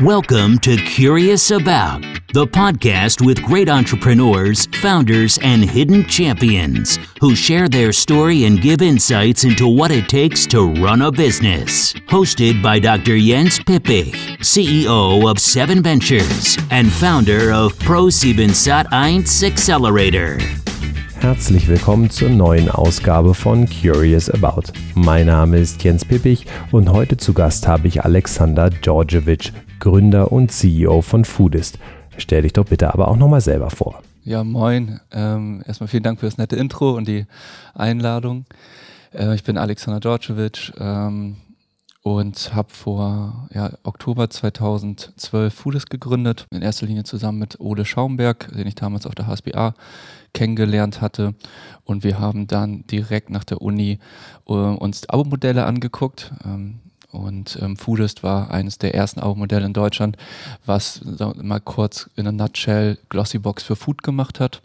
Welcome to Curious About, the podcast with great entrepreneurs, founders, and hidden champions who share their story and give insights into what it takes to run a business. Hosted by Dr. Jens Pippich, CEO of Seven Ventures and founder of Pro7 Sat1 Accelerator. Herzlich willkommen zur neuen Ausgabe von Curious About. Mein Name ist Jens Pippich und heute zu Gast habe ich Alexander Djordjevic, Gründer und CEO von Foodist. Stell dich doch bitte aber auch nochmal selber vor. Ja, moin. Ähm, erstmal vielen Dank für das nette Intro und die Einladung. Äh, ich bin Alexander Djordjevic ähm, und habe vor ja, Oktober 2012 Foodist gegründet. In erster Linie zusammen mit Ole Schaumberg, den ich damals auf der HSBA kennengelernt hatte. Und wir haben dann direkt nach der Uni äh, uns Abo-Modelle angeguckt. Ähm, und ähm, Foodist war eines der ersten Abo-Modelle in Deutschland, was mal kurz in a nutshell Glossybox für Food gemacht hat.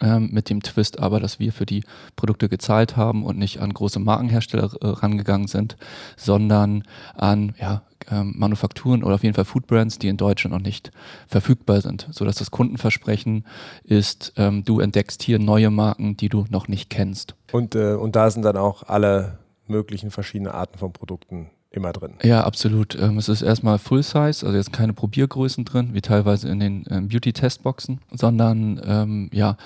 Ähm, mit dem Twist aber, dass wir für die Produkte gezahlt haben und nicht an große Markenhersteller äh, rangegangen sind, sondern an ja, ähm, Manufakturen oder auf jeden Fall Foodbrands, die in Deutschland noch nicht verfügbar sind, sodass das Kundenversprechen ist, ähm, du entdeckst hier neue Marken, die du noch nicht kennst. Und, äh, und da sind dann auch alle möglichen verschiedenen Arten von Produkten immer drin. Ja, absolut. Ähm, es ist erstmal Full Size, also jetzt keine Probiergrößen drin, wie teilweise in den ähm, Beauty-Testboxen, sondern ähm, ja,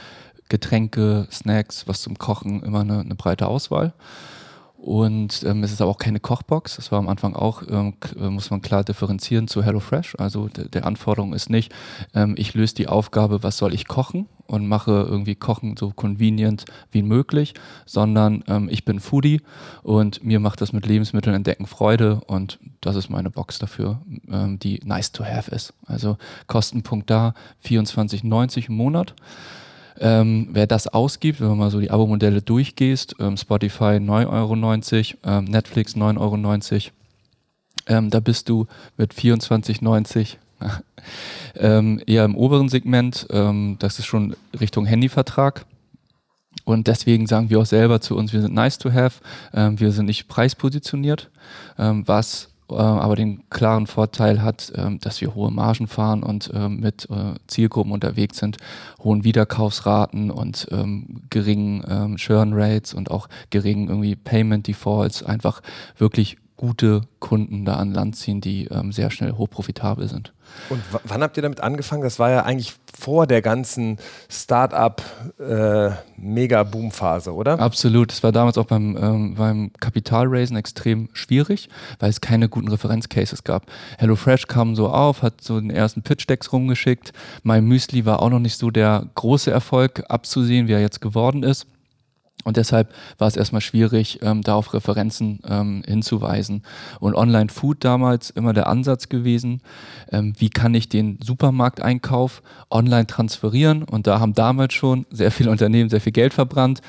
Getränke, Snacks, was zum Kochen, immer eine, eine breite Auswahl. Und ähm, es ist aber auch keine Kochbox. Das war am Anfang auch, ähm, äh, muss man klar differenzieren zu HelloFresh. Also der Anforderung ist nicht, ähm, ich löse die Aufgabe, was soll ich kochen und mache irgendwie Kochen so convenient wie möglich, sondern ähm, ich bin Foodie und mir macht das mit Lebensmitteln entdecken Freude und das ist meine Box dafür, ähm, die nice to have ist. Also Kostenpunkt da 24,90 im Monat. Ähm, wer das ausgibt, wenn du mal so die Abo-Modelle durchgehst, ähm, Spotify 9,90 Euro, ähm, Netflix 9,90 Euro, ähm, da bist du mit 24,90 ähm, eher im oberen Segment. Ähm, das ist schon Richtung Handyvertrag. Und deswegen sagen wir auch selber zu uns, wir sind nice to have, wir sind nicht preispositioniert, was äh, aber den klaren Vorteil hat, äh, dass wir hohe Margen fahren und äh, mit äh, Zielgruppen unterwegs sind, hohen Wiederkaufsraten und ähm, geringen ähm, Churn Rates und auch geringen irgendwie Payment Defaults einfach wirklich gute Kunden da an Land ziehen, die ähm, sehr schnell hochprofitabel sind. Und wann habt ihr damit angefangen? Das war ja eigentlich vor der ganzen Start-up-Mega-Boom-Phase, äh, oder? Absolut. Das war damals auch beim, ähm, beim Kapitalraisen extrem schwierig, weil es keine guten Referenzcases gab. HelloFresh kam so auf, hat so den ersten Pitch-Decks rumgeschickt. My Müsli war auch noch nicht so der große Erfolg abzusehen, wie er jetzt geworden ist. Und deshalb war es erstmal schwierig, ähm, da auf Referenzen ähm, hinzuweisen. Und Online-Food damals immer der Ansatz gewesen, ähm, wie kann ich den Supermarkteinkauf online transferieren? Und da haben damals schon sehr viele Unternehmen sehr viel Geld verbrannt.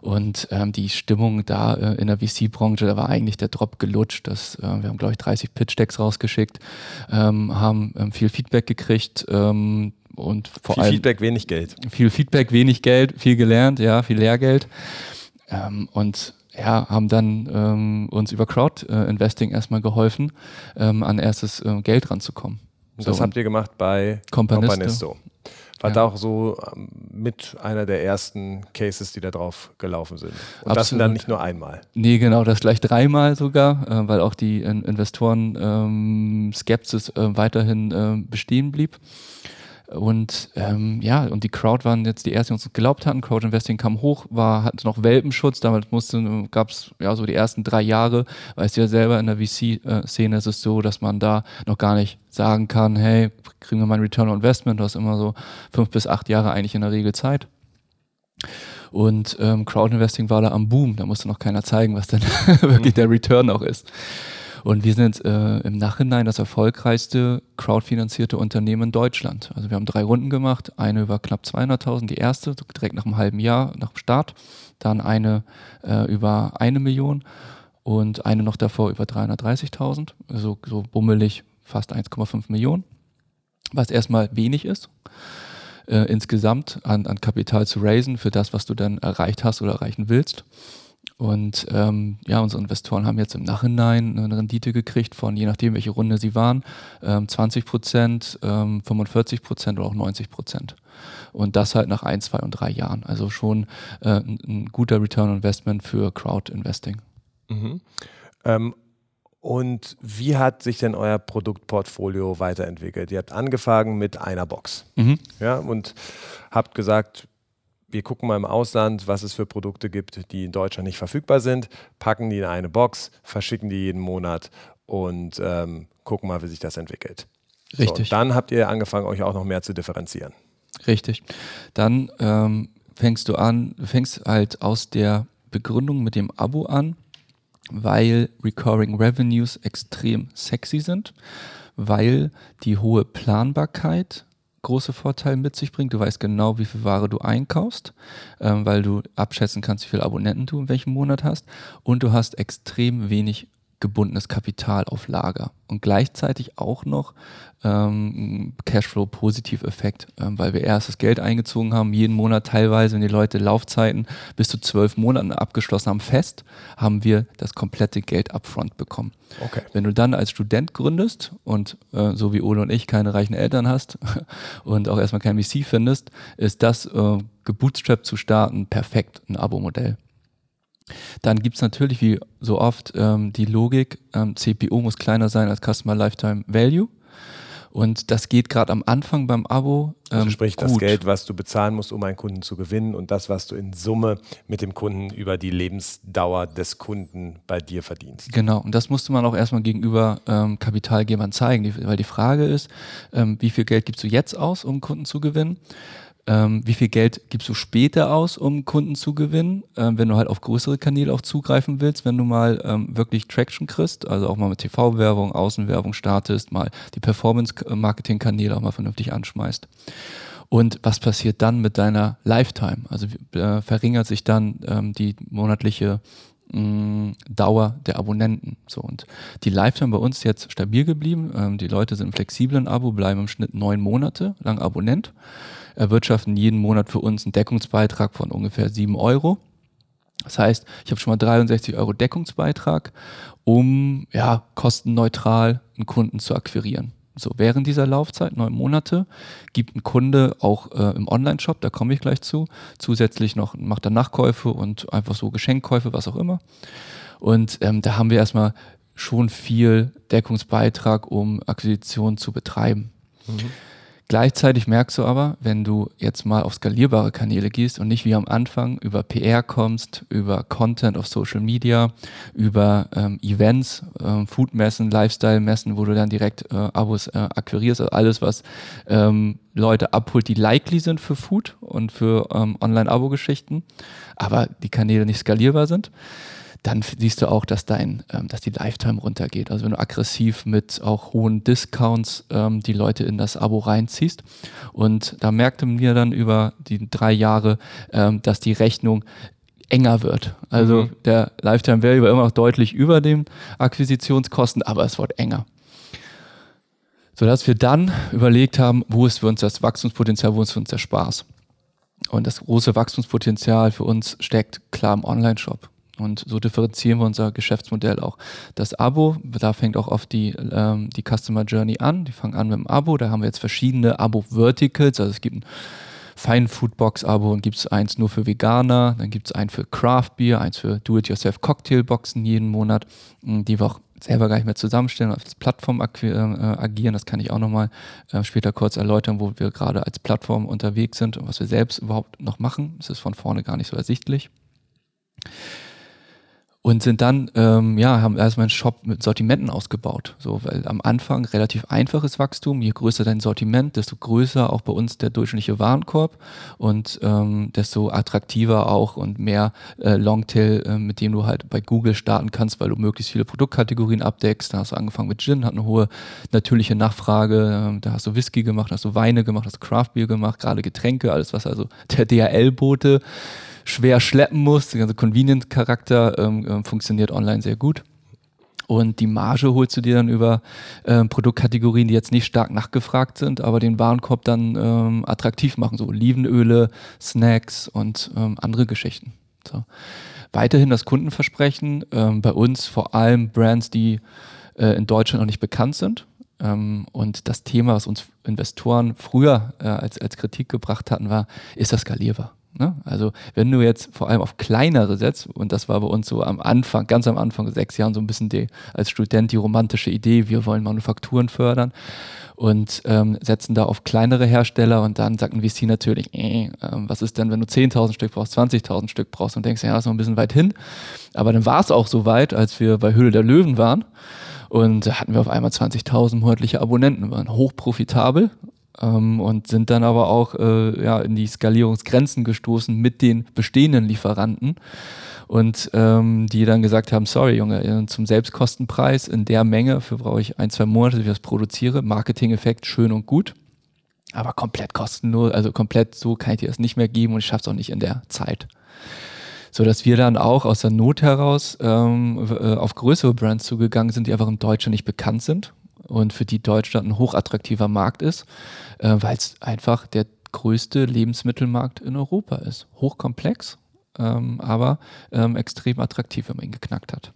Und ähm, die Stimmung da äh, in der VC-Branche, da war eigentlich der Drop gelutscht. Das, äh, wir haben, glaube ich, 30 Pitch-Decks rausgeschickt, ähm, haben ähm, viel Feedback gekriegt und vor viel allem Feedback, wenig Geld. Viel Feedback, wenig Geld, viel gelernt, ja, viel Lehrgeld. Ähm, und ja, haben dann ähm, uns über Crowd-Investing äh, erstmal geholfen, ähm, an erstes äh, Geld ranzukommen. Und das so, habt ihr gemacht bei Companisto. Companisto. War ja. da auch so ähm, mit einer der ersten Cases, die da drauf gelaufen sind. Und Absolut. das sind dann nicht nur einmal. Nee, genau, das gleich dreimal sogar, äh, weil auch die Investoren ähm, Skepsis äh, weiterhin äh, bestehen blieb. Und ähm, ja, und die Crowd waren jetzt die ersten, die uns geglaubt hatten. Crowd Investing kam hoch, war, hatte noch Welpenschutz. Damals gab es ja so die ersten drei Jahre, weißt du ja selber, in der VC-Szene ist es so, dass man da noch gar nicht sagen kann, hey, kriegen wir mal ein Return on Investment. Du hast immer so fünf bis acht Jahre eigentlich in der Regel Zeit. Und ähm, Crowdinvesting war da am Boom. Da musste noch keiner zeigen, was denn wirklich der Return auch ist. Und wir sind äh, im Nachhinein das erfolgreichste crowdfinanzierte Unternehmen in Deutschland. Also wir haben drei Runden gemacht, eine über knapp 200.000, die erste direkt nach einem halben Jahr nach dem Start, dann eine äh, über eine Million und eine noch davor über 330.000, also so bummelig fast 1,5 Millionen, was erstmal wenig ist. Äh, insgesamt an, an Kapital zu raisen für das, was du dann erreicht hast oder erreichen willst. Und ähm, ja, unsere Investoren haben jetzt im Nachhinein eine Rendite gekriegt von, je nachdem, welche Runde sie waren, ähm, 20 Prozent, ähm, 45 Prozent oder auch 90 Prozent. Und das halt nach ein, zwei und drei Jahren. Also schon äh, ein, ein, guter Return on Investment für Crowd Investing. Mhm. Ähm, und wie hat sich denn euer Produktportfolio weiterentwickelt? Ihr habt angefangen mit einer Box mhm. ja, und habt gesagt, wir gucken mal im Ausland, was es für Produkte gibt, die in Deutschland nicht verfügbar sind, packen die in eine Box, verschicken die jeden Monat und ähm, gucken mal, wie sich das entwickelt. Richtig. So, dann habt ihr angefangen, euch auch noch mehr zu differenzieren. Richtig. Dann ähm, fängst du an, fängst halt aus der Begründung mit dem Abo an, weil Recurring Revenues extrem sexy sind, weil die hohe Planbarkeit große Vorteile mit sich bringt. Du weißt genau, wie viel Ware du einkaufst, ähm, weil du abschätzen kannst, wie viele Abonnenten du in welchem Monat hast. Und du hast extrem wenig gebundenes Kapital auf Lager und gleichzeitig auch noch ähm, Cashflow-Positiv-Effekt, ähm, weil wir erst das Geld eingezogen haben, jeden Monat teilweise, wenn die Leute Laufzeiten bis zu zwölf Monaten abgeschlossen haben, fest, haben wir das komplette Geld upfront bekommen. Okay. Wenn du dann als Student gründest und äh, so wie Ole und ich keine reichen Eltern hast und auch erstmal kein VC findest, ist das äh, gebootstrapped zu starten perfekt ein Abo-Modell. Dann gibt es natürlich wie so oft ähm, die Logik, ähm, CPO muss kleiner sein als Customer Lifetime Value. Und das geht gerade am Anfang beim Abo. Ähm, also sprich, gut. das Geld, was du bezahlen musst, um einen Kunden zu gewinnen und das, was du in Summe mit dem Kunden über die Lebensdauer des Kunden bei dir verdienst. Genau, und das musste man auch erstmal gegenüber ähm, Kapitalgebern zeigen, die, weil die Frage ist, ähm, wie viel Geld gibst du jetzt aus, um Kunden zu gewinnen? Ähm, wie viel Geld gibst du später aus, um Kunden zu gewinnen, ähm, wenn du halt auf größere Kanäle auch zugreifen willst, wenn du mal ähm, wirklich Traction kriegst, also auch mal mit TV-Werbung, Außenwerbung startest, mal die Performance-Marketing-Kanäle auch mal vernünftig anschmeißt. Und was passiert dann mit deiner Lifetime? Also äh, verringert sich dann ähm, die monatliche mm, Dauer der Abonnenten. So und die Lifetime bei uns jetzt stabil geblieben. Ähm, die Leute sind im Abo, bleiben im Schnitt neun Monate lang Abonnent erwirtschaften jeden Monat für uns einen Deckungsbeitrag von ungefähr 7 Euro. Das heißt, ich habe schon mal 63 Euro Deckungsbeitrag, um ja, kostenneutral einen Kunden zu akquirieren. So, während dieser Laufzeit, neun Monate, gibt ein Kunde auch äh, im Online-Shop, da komme ich gleich zu, zusätzlich noch, macht er Nachkäufe und einfach so Geschenkkäufe, was auch immer. Und ähm, da haben wir erstmal schon viel Deckungsbeitrag, um Akquisition zu betreiben. Mhm. Gleichzeitig merkst du aber, wenn du jetzt mal auf skalierbare Kanäle gehst und nicht wie am Anfang über PR kommst, über Content auf Social Media, über ähm, Events, ähm, Foodmessen, Lifestyle-Messen, wo du dann direkt äh, Abos äh, akquirierst, also alles, was ähm, Leute abholt, die likely sind für Food und für ähm, Online-Abo-Geschichten, aber die Kanäle nicht skalierbar sind dann siehst du auch, dass dein, ähm, dass die Lifetime runtergeht. Also wenn du aggressiv mit auch hohen Discounts ähm, die Leute in das Abo reinziehst. Und da merkte mir dann über die drei Jahre, ähm, dass die Rechnung enger wird. Also mhm. der Lifetime Value war immer noch deutlich über den Akquisitionskosten, aber es wird enger. Sodass wir dann überlegt haben, wo ist für uns das Wachstumspotenzial, wo ist für uns der Spaß. Und das große Wachstumspotenzial für uns steckt klar im Online-Shop. Und so differenzieren wir unser Geschäftsmodell auch. Das Abo, da fängt auch oft die, ähm, die Customer Journey an. Die fangen an mit dem Abo. Da haben wir jetzt verschiedene Abo-Verticals. Also es gibt ein Fine Food Box Abo und gibt es eins nur für Veganer. Dann gibt es einen für Craft Beer, eins für Do-it-yourself Cocktail Boxen jeden Monat, hm, die wir auch selber gar nicht mehr zusammenstellen, als Plattform äh, agieren. Das kann ich auch nochmal äh, später kurz erläutern, wo wir gerade als Plattform unterwegs sind und was wir selbst überhaupt noch machen. Das ist von vorne gar nicht so ersichtlich und sind dann, ähm, ja, haben erstmal einen Shop mit Sortimenten ausgebaut. So, weil am Anfang relativ einfaches Wachstum. Je größer dein Sortiment, desto größer auch bei uns der durchschnittliche Warenkorb und ähm, desto attraktiver auch und mehr äh, Longtail, äh, mit dem du halt bei Google starten kannst, weil du möglichst viele Produktkategorien abdeckst. Da hast du angefangen mit Gin, hat eine hohe natürliche Nachfrage. Äh, da hast du Whisky gemacht, hast du Weine gemacht, hast du Craft Beer gemacht, gerade Getränke, alles was also der DHL-Bote schwer schleppen muss. Der ganze Convenient-Charakter ähm, äh, funktioniert online sehr gut. Und die Marge holst du dir dann über äh, Produktkategorien, die jetzt nicht stark nachgefragt sind, aber den Warenkorb dann ähm, attraktiv machen, so Olivenöle, Snacks und ähm, andere Geschichten. So. weiterhin das Kundenversprechen. Ähm, bei uns vor allem Brands, die äh, in Deutschland noch nicht bekannt sind. Ähm, und das Thema, was uns Investoren früher äh, als, als Kritik gebracht hatten, war, ist das skalierbar? Ne? Also wenn du jetzt vor allem auf kleinere setzt, und das war bei uns so am Anfang, ganz am Anfang, sechs Jahren so ein bisschen die, als Student die romantische Idee, wir wollen Manufakturen fördern und ähm, setzen da auf kleinere Hersteller und dann sagt ein VC natürlich, äh, äh, was ist denn, wenn du 10.000 Stück brauchst, 20.000 Stück brauchst und denkst, ja, ist noch ein bisschen weit hin. Aber dann war es auch so weit, als wir bei Höhle der Löwen waren und da hatten wir auf einmal 20.000 monatliche Abonnenten, waren hochprofitabel ähm, und sind dann aber auch äh, ja, in die Skalierungsgrenzen gestoßen mit den bestehenden Lieferanten. Und ähm, die dann gesagt haben, sorry Junge, äh, zum Selbstkostenpreis in der Menge, für brauche ich ein, zwei Monate, wie ich das produziere, Marketing-Effekt schön und gut, aber komplett kostenlos, also komplett so kann ich dir das nicht mehr geben und ich schaffe es auch nicht in der Zeit. So dass wir dann auch aus der Not heraus ähm, äh, auf größere Brands zugegangen sind, die einfach in Deutschland nicht bekannt sind und für die Deutschland ein hochattraktiver Markt ist, äh, weil es einfach der größte Lebensmittelmarkt in Europa ist. Hochkomplex, ähm, aber ähm, extrem attraktiv, wenn man ihn geknackt hat.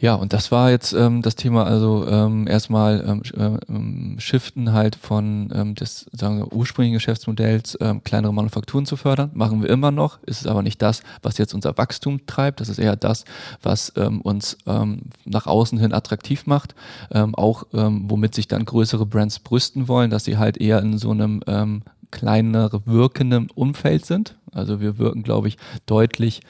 Ja, und das war jetzt ähm, das Thema, also ähm, erstmal ähm, ähm, Shiften halt von ähm, des sagen wir, ursprünglichen Geschäftsmodells, ähm, kleinere Manufakturen zu fördern. Machen wir immer noch, ist es aber nicht das, was jetzt unser Wachstum treibt. Das ist eher das, was ähm, uns ähm, nach außen hin attraktiv macht. Ähm, auch ähm, womit sich dann größere Brands brüsten wollen, dass sie halt eher in so einem ähm, kleinere wirkenden Umfeld sind. Also wir wirken, glaube ich, deutlich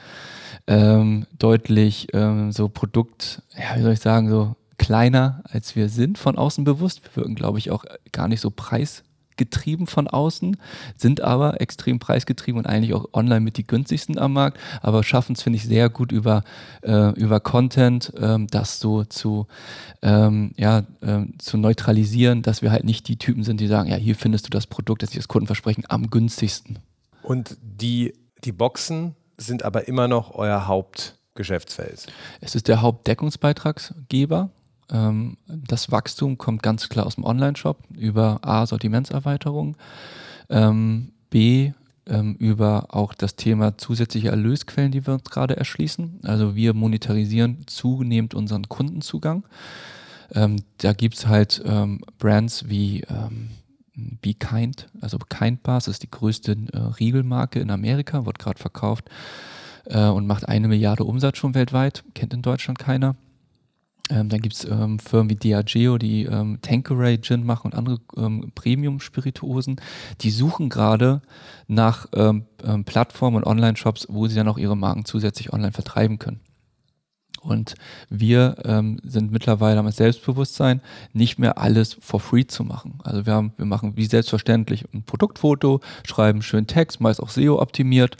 ähm, deutlich ähm, so Produkt, ja, wie soll ich sagen, so kleiner, als wir sind von außen bewusst. Wir wirken, glaube ich, auch gar nicht so preisgetrieben von außen, sind aber extrem preisgetrieben und eigentlich auch online mit die günstigsten am Markt, aber schaffen es, finde ich, sehr gut über, äh, über Content, ähm, das so zu, ähm, ja, ähm, zu neutralisieren, dass wir halt nicht die Typen sind, die sagen, ja, hier findest du das Produkt, das ich das Kundenversprechen am günstigsten. Und die, die Boxen sind aber immer noch euer Hauptgeschäftsfeld. Es ist der Hauptdeckungsbeitragsgeber. Ähm, das Wachstum kommt ganz klar aus dem Online-Shop über A, Sortimentserweiterung, ähm, B, ähm, über auch das Thema zusätzliche Erlösquellen, die wir uns gerade erschließen. Also wir monetarisieren zunehmend unseren Kundenzugang. da gibt es halt Brands wie Be Kind, also Kind Bars ist die größte äh, Riegelmarke in Amerika, wird gerade verkauft äh, und macht eine Milliarde Umsatz schon weltweit, kennt in Deutschland keiner. Ähm, dann gibt es ähm, Firmen wie Diageo, die ähm, Tanqueray Gin machen und andere ähm, Premium-Spirituosen. Die suchen gerade nach ähm, ähm, Plattformen und Online-Shops, wo sie dann auch ihre Marken zusätzlich online vertreiben können. Und wir ähm, sind mittlerweile das Selbstbewusstsein, nicht mehr alles for free zu machen. Also wir haben, wir machen wie selbstverständlich ein Produktfoto, schreiben schön Text, meist auch SEO optimiert.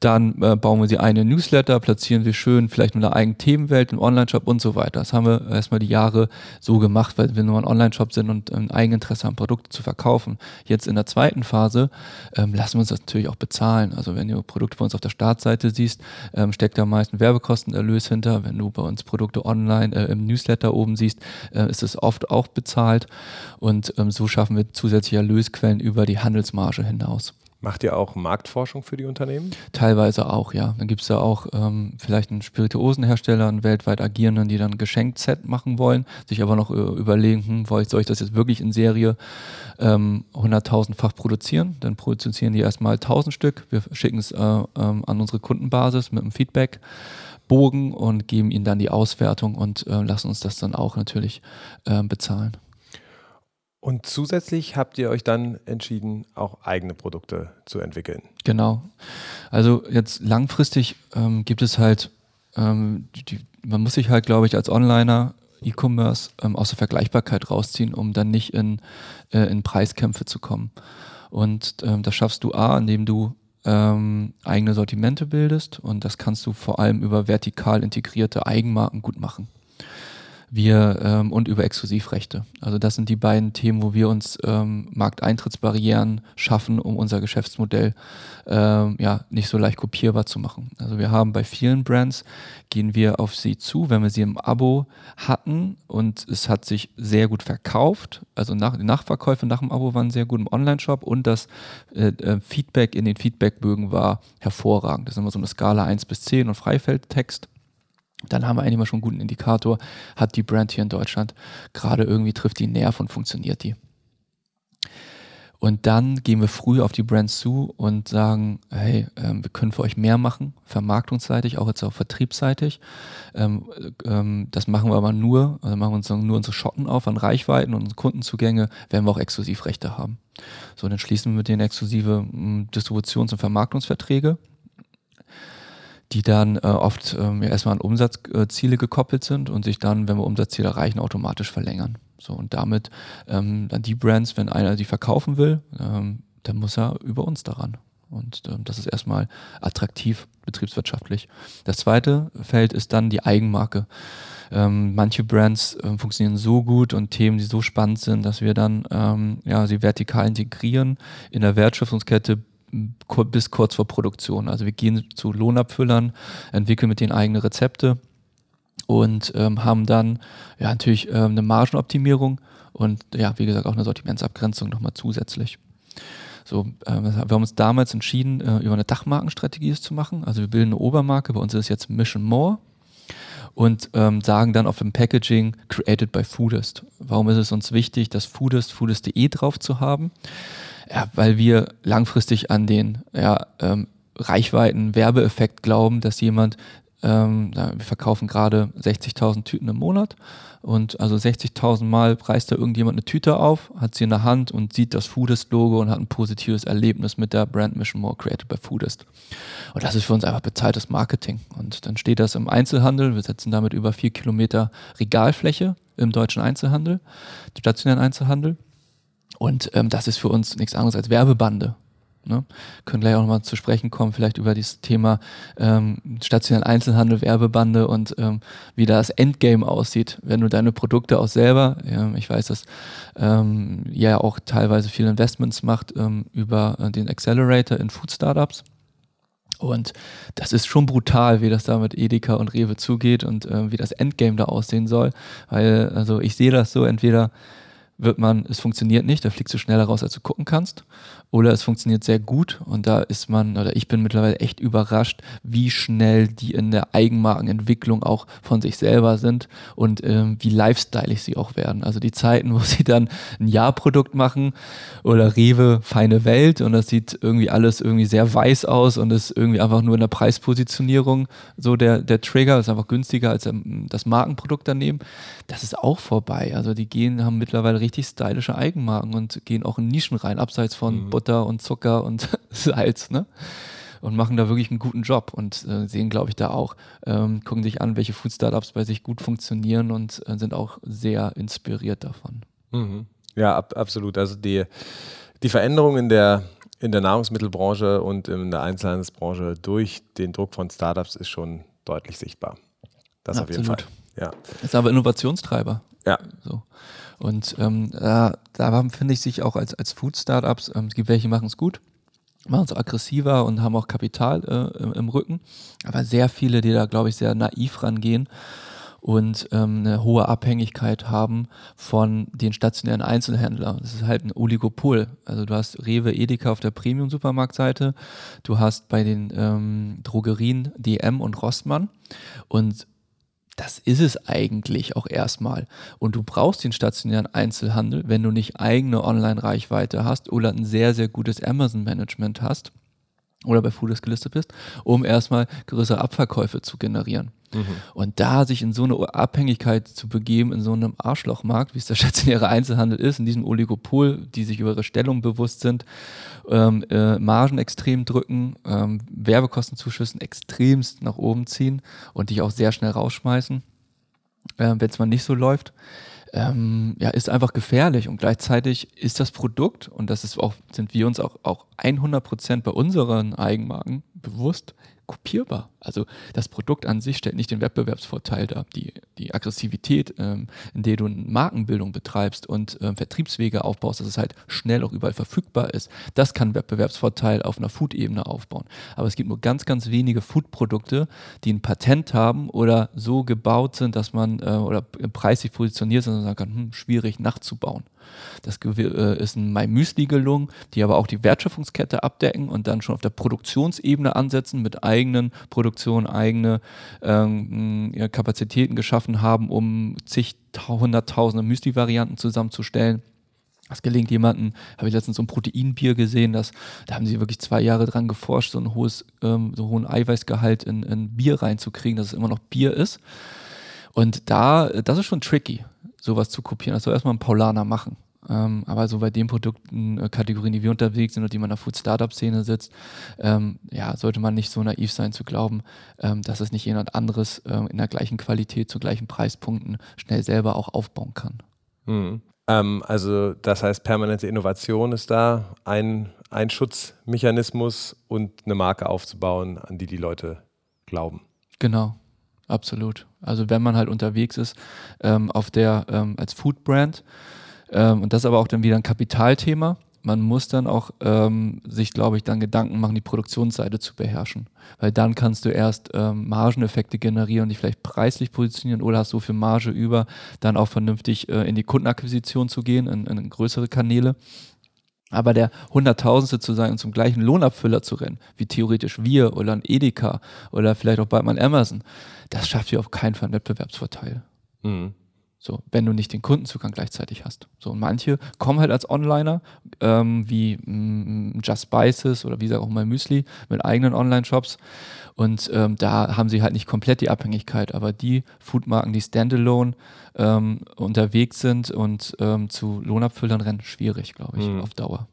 Dann äh, bauen wir sie eine Newsletter, platzieren sie schön, vielleicht mit einer eigenen Themenwelt im Online-Shop und so weiter. Das haben wir erstmal die Jahre so gemacht, weil wir nur ein Online-Shop sind und ein Eigeninteresse haben, Produkte zu verkaufen. Jetzt in der zweiten Phase ähm, lassen wir uns das natürlich auch bezahlen. Also wenn du Produkte bei uns auf der Startseite siehst, ähm, steckt da meist ein Werbekostenerlös hinter. Wenn du du bei uns Produkte online äh, im Newsletter oben siehst, äh, ist es oft auch bezahlt. Und ähm, so schaffen wir zusätzliche Erlösquellen über die Handelsmarge hinaus. Macht ihr auch Marktforschung für die Unternehmen? Teilweise auch, ja. Dann gibt es da auch ähm, vielleicht einen Spirituosenhersteller, einen weltweit agierenden, die dann ein Geschenk-Set machen wollen, sich aber noch äh, überlegen, hm, soll ich das jetzt wirklich in Serie ähm, 100.000-fach produzieren? Dann produzieren die erstmal 1.000 Stück. Wir schicken es äh, ähm, an unsere Kundenbasis mit einem Feedback. Bogen und geben ihnen dann die Auswertung und äh, lassen uns das dann auch natürlich äh, bezahlen. Und zusätzlich habt ihr euch dann entschieden, auch eigene Produkte zu entwickeln. Genau. Also jetzt langfristig ähm, gibt es halt, ähm, die, man muss sich halt, glaube ich, als Onliner E-Commerce ähm, aus der Vergleichbarkeit rausziehen, um dann nicht in, äh, in Preiskämpfe zu kommen. Und ähm, das schaffst du A, indem du ähm, eigene Sortimente bildest und das kannst du vor allem über vertikal integrierte Eigenmarken gut machen. Wir ähm, und über Exklusivrechte. Also das sind die beiden Themen, wo wir uns ähm, Markteintrittsbarrieren schaffen, um unser Geschäftsmodell ähm, ja nicht so leicht kopierbar zu machen. Also wir haben bei vielen Brands gehen wir auf sie zu, wenn wir sie im Abo hatten und es hat sich sehr gut verkauft. Also nach, die Nachverkäufe nach dem Abo waren sehr gut im Online-Shop und das äh, äh, Feedback in den Feedbackbögen war hervorragend. Das ist immer so eine Skala 1 bis 10 und Freifeldtext dann haben wir eigentlich mal schon einen guten Indikator, hat die Brand hier in Deutschland gerade irgendwie trifft die Nerv und funktioniert die. Und dann gehen wir früh auf die Brands zu und sagen, hey, ähm, wir können für euch mehr machen, vermarktungsseitig, auch jetzt auch vertriebsseitig. Ähm, ähm, das machen wir aber nur, also machen wir uns nur unsere Schotten auf an Reichweiten und Kundenzugänge, wenn wir auch Exklusivrechte haben. So, dann schließen wir mit denen exklusive m, Distributions- und Vermarktungsverträge die dann äh, oft ähm, ja, erstmal an Umsatzziele gekoppelt sind und sich dann, wenn wir Umsatzziele erreichen, automatisch verlängern. So und damit ähm, dann die Brands, wenn einer die verkaufen will, ähm, dann muss er über uns daran. Und ähm, das ist erstmal attraktiv betriebswirtschaftlich. Das zweite Feld ist dann die Eigenmarke. Ähm, manche Brands äh, funktionieren so gut und Themen, die so spannend sind, dass wir dann ähm, ja, sie vertikal integrieren in der Wertschöpfungskette bis kurz vor Produktion. Also wir gehen zu Lohnabfüllern, entwickeln mit denen eigene Rezepte und ähm, haben dann ja natürlich ähm, eine Margenoptimierung und ja, wie gesagt, auch eine Sortimentsabgrenzung nochmal zusätzlich. So, äh, wir haben uns damals entschieden, äh, über eine Dachmarkenstrategie es zu machen. Also wir bilden eine Obermarke, bei uns ist es jetzt Mission More und ähm, sagen dann auf dem Packaging Created by Foodist. Warum ist es uns wichtig, das Foodist, foodist.de drauf zu haben? Ja, weil wir langfristig an den ja, ähm, Reichweiten, Werbeeffekt glauben, dass jemand, ähm, wir verkaufen gerade 60.000 Tüten im Monat und also 60.000 Mal preist da irgendjemand eine Tüte auf, hat sie in der Hand und sieht das Foodist-Logo und hat ein positives Erlebnis mit der Brand Mission More Created by Foodist. Und das ist für uns einfach bezahltes Marketing. Und dann steht das im Einzelhandel. Wir setzen damit über vier Kilometer Regalfläche im deutschen Einzelhandel, stationären Einzelhandel. Und ähm, das ist für uns nichts anderes als Werbebande. Ne? Können gleich auch nochmal zu sprechen kommen, vielleicht über dieses Thema ähm, stationären Einzelhandel, Werbebande und ähm, wie das Endgame aussieht, wenn du deine Produkte auch selber, ja, ich weiß, dass ähm, ja auch teilweise viele Investments macht ähm, über äh, den Accelerator in Food Startups. Und das ist schon brutal, wie das da mit Edeka und Rewe zugeht und äh, wie das Endgame da aussehen soll. Weil, also ich sehe das so, entweder wird man, es funktioniert nicht, da fliegst du schneller raus, als du gucken kannst. Oder es funktioniert sehr gut und da ist man, oder ich bin mittlerweile echt überrascht, wie schnell die in der Eigenmarkenentwicklung auch von sich selber sind und ähm, wie lifestyleig sie auch werden. Also die Zeiten, wo sie dann ein Jahrprodukt machen oder Rewe, feine Welt und das sieht irgendwie alles irgendwie sehr weiß aus und ist irgendwie einfach nur in der Preispositionierung so der, der Trigger, ist einfach günstiger als ähm, das Markenprodukt daneben. Das ist auch vorbei. Also die gehen, haben mittlerweile richtig stylische Eigenmarken und gehen auch in Nischen rein, abseits von mhm. Butter und Zucker und Salz, ne? Und machen da wirklich einen guten Job und äh, sehen, glaube ich, da auch, ähm, gucken sich an, welche Food-Startups bei sich gut funktionieren und äh, sind auch sehr inspiriert davon. Mhm. Ja, ab, absolut. Also die, die Veränderung in der, in der Nahrungsmittelbranche und in der Einzelhandelsbranche durch den Druck von Startups ist schon deutlich sichtbar. Das Absolut. auf jeden Fall. Ja. Ist aber Innovationstreiber. Ja. So. Und ähm, da, da finde ich sich auch als, als Food-Startups, ähm, es gibt welche, machen es gut, machen es aggressiver und haben auch Kapital äh, im, im, Rücken. Aber sehr viele, die da, glaube ich, sehr naiv rangehen und ähm, eine hohe Abhängigkeit haben von den stationären Einzelhändlern. Das ist halt ein Oligopol. Also du hast Rewe, Edeka auf der Premium-Supermarktseite, du hast bei den ähm, Drogerien DM und Rossmann und das ist es eigentlich auch erstmal. Und du brauchst den stationären Einzelhandel, wenn du nicht eigene Online-Reichweite hast oder ein sehr, sehr gutes Amazon-Management hast oder bei Foodist gelistet bist, um erstmal größere Abverkäufe zu generieren. Mhm. Und da sich in so eine Abhängigkeit zu begeben, in so einem Arschlochmarkt, wie es der stationäre Einzelhandel ist, in diesem Oligopol, die sich über ihre Stellung bewusst sind, ähm, äh, Margen extrem drücken, ähm, Werbekostenzuschüssen extremst nach oben ziehen und dich auch sehr schnell rausschmeißen, äh, wenn es mal nicht so läuft ähm, ja, ist einfach gefährlich und gleichzeitig ist das Produkt, und das ist auch, sind wir uns auch, auch 100% bei unseren Eigenmarken bewusst, kopierbar. Also das Produkt an sich stellt nicht den Wettbewerbsvorteil dar. Die, die Aggressivität, ähm, in der du Markenbildung betreibst und ähm, Vertriebswege aufbaust, dass es halt schnell auch überall verfügbar ist, das kann Wettbewerbsvorteil auf einer Food-Ebene aufbauen. Aber es gibt nur ganz, ganz wenige Food-Produkte, die ein Patent haben oder so gebaut sind, dass man äh, oder preislich positioniert sind und sagen kann, hm, schwierig nachzubauen. Das äh, ist ein My Müsli gelungen, die aber auch die Wertschöpfungskette abdecken und dann schon auf der Produktionsebene ansetzen, mit eigenen Produktionen, eigene ähm, Kapazitäten geschaffen haben, um zig, hunderttausende Müsli-Varianten zusammenzustellen. Das gelingt jemandem, habe ich letztens so ein Proteinbier gesehen, das, da haben sie wirklich zwei Jahre dran geforscht, so ein hohes, ähm, so hohen Eiweißgehalt in, in Bier reinzukriegen, dass es immer noch Bier ist. Und da, das ist schon tricky sowas zu kopieren. Das soll erstmal ein Paulaner machen. Ähm, aber so bei den Produkten, äh, Kategorien, die wir unterwegs sind und die man in der Food-Startup-Szene sitzt, ähm, ja, sollte man nicht so naiv sein zu glauben, ähm, dass es nicht jemand anderes ähm, in der gleichen Qualität zu gleichen Preispunkten schnell selber auch aufbauen kann. Mhm. also das heißt, permanente Innovation ist da, ein, ein Schutzmechanismus und eine Marke aufzubauen, an die die Leute glauben. Genau, absolut. Also wenn man halt unterwegs ist ähm, auf der ähm, als Food Brand ähm, und das ist aber auch dann wieder ein Kapitalthema. Man muss dann auch ähm, sich, glaube ich, dann Gedanken machen, die Produktionsseite zu beherrschen. Weil dann kannst du erst ähm, Margeneffekte generieren dich vielleicht preislich positionieren oder hast so viel Marge über, dann auch vernünftig äh, in die Kundenakquisition zu gehen, in, in größere Kanäle. Aber der Hunderttausendste zu sein und zum gleichen Lohnabfüller zu rennen, wie theoretisch wir oder ein Edeka oder vielleicht auch bald mal ein Amazon, das schafft dir auf keinen Fall einen Wettbewerbsvorteil. Mhm. So, wenn du nicht den Kundenzugang gleichzeitig hast. So, und manche kommen halt als Onliner, ähm, wie mm, Just Spices oder wie gesagt auch mal Müsli mit eigenen Online-Shops. Und ähm, da haben sie halt nicht komplett die Abhängigkeit, aber die Foodmarken, die standalone ähm, unterwegs sind und ähm, zu Lohnabfüllern rennen, schwierig, glaube ich, mhm. auf Dauer.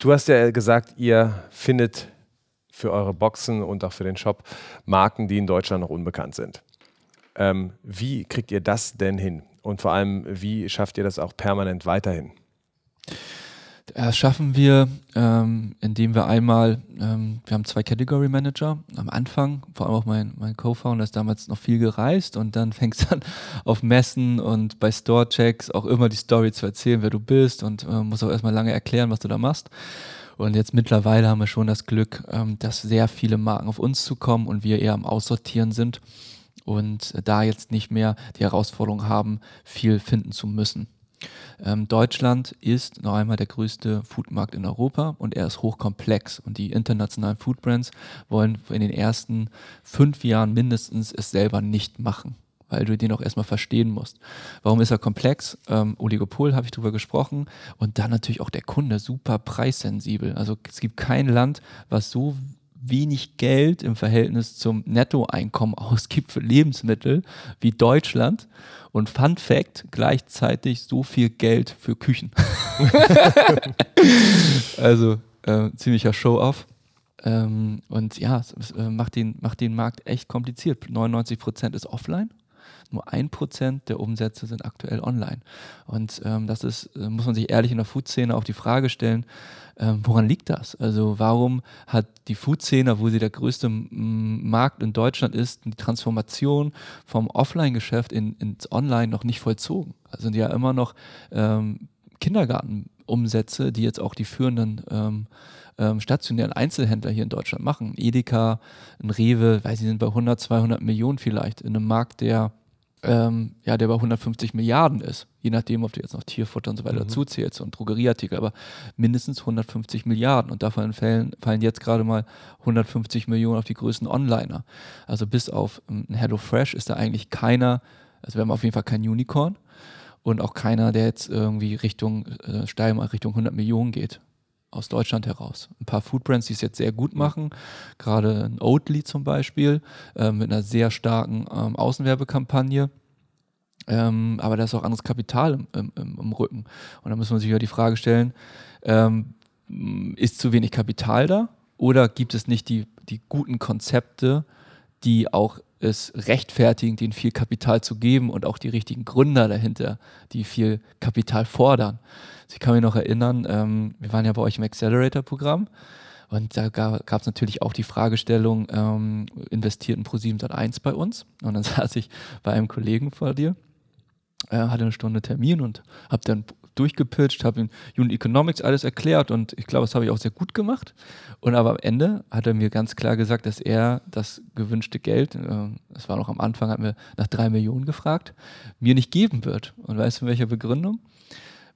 Du hast ja gesagt, ihr findet für eure Boxen und auch für den Shop Marken, die in Deutschland noch unbekannt sind. Ähm, wie kriegt ihr das denn hin? Und vor allem, wie schafft ihr das auch permanent weiterhin? Das schaffen wir, ähm, indem wir einmal, ähm, wir haben zwei Category Manager am Anfang, vor allem auch mein, mein Co-Founder ist damals noch viel gereist und dann fängst du an auf Messen und bei Store-Checks auch immer die Story zu erzählen, wer du bist und äh, musst auch erstmal lange erklären, was du da machst. Und jetzt mittlerweile haben wir schon das Glück, ähm, dass sehr viele Marken auf uns zukommen und wir eher am Aussortieren sind und da jetzt nicht mehr die Herausforderung haben, viel finden zu müssen. Ähm, Deutschland ist noch einmal der größte Foodmarkt in Europa und er ist hochkomplex. Und die internationalen Foodbrands wollen in den ersten fünf Jahren mindestens es selber nicht machen, weil du den auch erstmal verstehen musst. Warum ist er komplex? Ähm, Oligopol habe ich drüber gesprochen. Und dann natürlich auch der Kunde super preissensibel. Also es gibt kein Land, was so wenig Geld im Verhältnis zum Nettoeinkommen ausgibt für Lebensmittel wie Deutschland und Fun Fact gleichzeitig so viel Geld für Küchen. also äh, ziemlicher Show-off. Ähm, und ja, es, äh, macht, den, macht den Markt echt kompliziert. 99 Prozent ist offline nur ein Prozent der Umsätze sind aktuell online. Und ähm, das ist, äh, muss man sich ehrlich in der Food-Szene auch die Frage stellen, ähm, woran liegt das? Also warum hat die Food-Szene, wo sie der größte Markt in Deutschland ist, die Transformation vom Offline-Geschäft in, ins Online noch nicht vollzogen? Also sind ja immer noch ähm, Kindergartenumsätze, die jetzt auch die führenden ähm, ähm, stationären Einzelhändler hier in Deutschland machen. Edeka, ein Rewe, weil sie sind bei 100, 200 Millionen vielleicht in einem Markt, der ähm, ja, der bei 150 Milliarden ist. Je nachdem, ob du jetzt noch Tierfutter und so weiter mhm. dazu zählst und Drogerieartikel, aber mindestens 150 Milliarden. Und davon fallen, fallen jetzt gerade mal 150 Millionen auf die größten Onliner. Also bis auf ein ähm, HelloFresh ist da eigentlich keiner, also wir haben auf jeden Fall kein Unicorn und auch keiner, der jetzt irgendwie Richtung, äh, steil mal Richtung 100 Millionen geht aus Deutschland heraus. Ein paar Foodbrands, die es jetzt sehr gut machen, gerade ein Oatly zum Beispiel, äh, mit einer sehr starken ähm, Außenwerbekampagne. Ähm, aber da ist auch anderes Kapital im, im, im, Rücken. Und da muss man sich ja die Frage stellen, ähm, ist zu wenig Kapital da oder gibt es nicht die, die guten Konzepte, die auch es rechtfertigen, denen viel Kapital zu geben und auch die richtigen Gründer dahinter, die viel Kapital fordern. Ich kann mich noch erinnern, ähm, wir waren ja bei euch im Accelerator-Programm Und da gab es natürlich auch die Fragestellung, ähm, investiert in Pro7 1 bei uns? Und dann saß ich bei einem Kollegen vor dir, äh, hatte eine Stunde Termin und habe dann durchgepitcht, habe ihm Unit Economics alles erklärt und ich glaube, das habe ich auch sehr gut gemacht. Und aber am Ende hat er mir ganz klar gesagt, dass er das gewünschte Geld, äh, das war noch am Anfang, hat mir nach drei Millionen gefragt, mir nicht geben wird. Und weißt du, in welcher Begründung?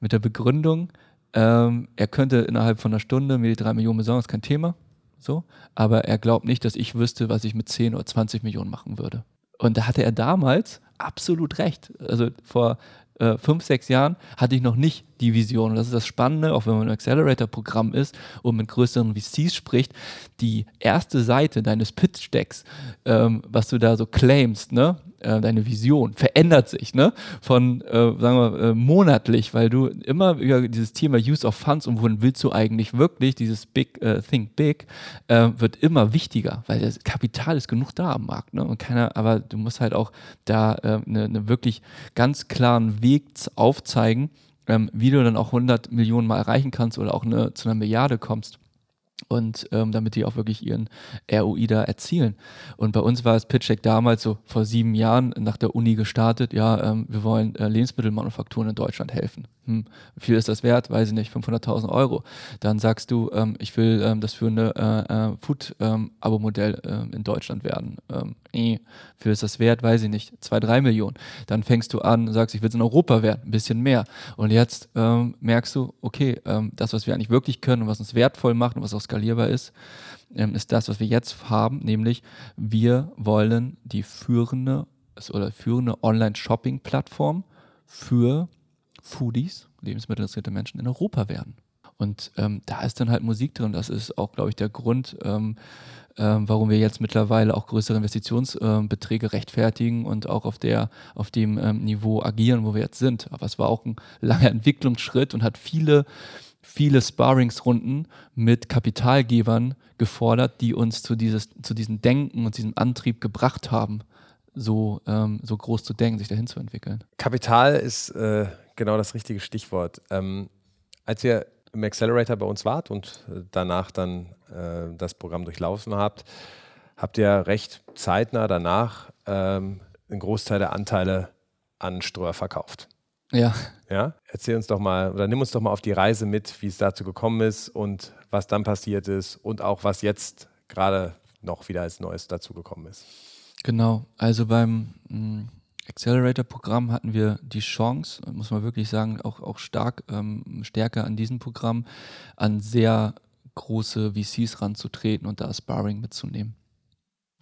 Mit der Begründung, ähm, er könnte innerhalb von einer Stunde mir die drei Millionen besorgen, ist kein Thema. So, aber er glaubt nicht, dass ich wüsste, was ich mit 10 oder 20 Millionen machen würde. Und da hatte er damals absolut recht. Also vor äh, fünf, sechs Jahren hatte ich noch nicht die Vision. Und das ist das Spannende, auch wenn man im Accelerator-Programm ist und mit größeren VCs spricht, die erste Seite deines Pitch-Decks, ähm, was du da so claimst, ne? Äh, deine Vision verändert sich, ne? Von, äh, sagen wir, äh, monatlich, weil du immer über dieses Thema Use of Funds und wohin willst du eigentlich wirklich, dieses Big, äh, Think Big, äh, wird immer wichtiger, weil das Kapital ist genug da am Markt, ne? Und keiner, aber du musst halt auch da eine ne wirklich ganz klaren Weg aufzeigen, ähm, wie du dann auch 100 Millionen mal erreichen kannst oder auch eine, zu einer Milliarde kommst und ähm, damit die auch wirklich ihren ROI da erzielen. Und bei uns war es Pitch damals so vor sieben Jahren nach der Uni gestartet, ja, ähm, wir wollen äh, Lebensmittelmanufakturen in Deutschland helfen. Hm, wie viel ist das wert? Weiß ich nicht, 500.000 Euro. Dann sagst du, ähm, ich will ähm, das führende äh, äh, Food-Abo-Modell ähm, in Deutschland werden. Ähm, eh, wie viel ist das wert? Weiß ich nicht, zwei, drei Millionen. Dann fängst du an, sagst, ich will es in Europa werden, ein bisschen mehr. Und jetzt merkst du, okay, das, was wir eigentlich wirklich können und was uns wertvoll macht und was auch skalierbar ist, ähm, ist das, was wir jetzt haben, nämlich wir wollen die führende oder führende Online-Shopping-Plattform für Foodies, lebensmittelinteressierte Menschen in Europa werden. Und ähm, da ist dann halt Musik drin. Das ist auch, glaube ich, der Grund, ähm, ähm, warum wir jetzt mittlerweile auch größere Investitionsbeträge rechtfertigen und auch auf, der, auf dem ähm, Niveau agieren, wo wir jetzt sind. Aber es war auch ein langer Entwicklungsschritt und hat viele viele Sparringsrunden mit Kapitalgebern gefordert, die uns zu, dieses, zu diesem Denken und diesem Antrieb gebracht haben, so, ähm, so groß zu denken, sich dahin zu entwickeln. Kapital ist äh, genau das richtige Stichwort. Ähm, als ihr im Accelerator bei uns wart und äh, danach dann äh, das Programm durchlaufen habt, habt ihr recht zeitnah danach ähm, einen Großteil der Anteile an Ströer verkauft. Ja. Ja, erzähl uns doch mal oder nimm uns doch mal auf die Reise mit, wie es dazu gekommen ist und was dann passiert ist und auch was jetzt gerade noch wieder als Neues dazu gekommen ist. Genau, also beim mm, Accelerator-Programm hatten wir die Chance, muss man wirklich sagen, auch, auch stark ähm, stärker an diesem Programm an sehr große VCs ranzutreten und da Sparring mitzunehmen.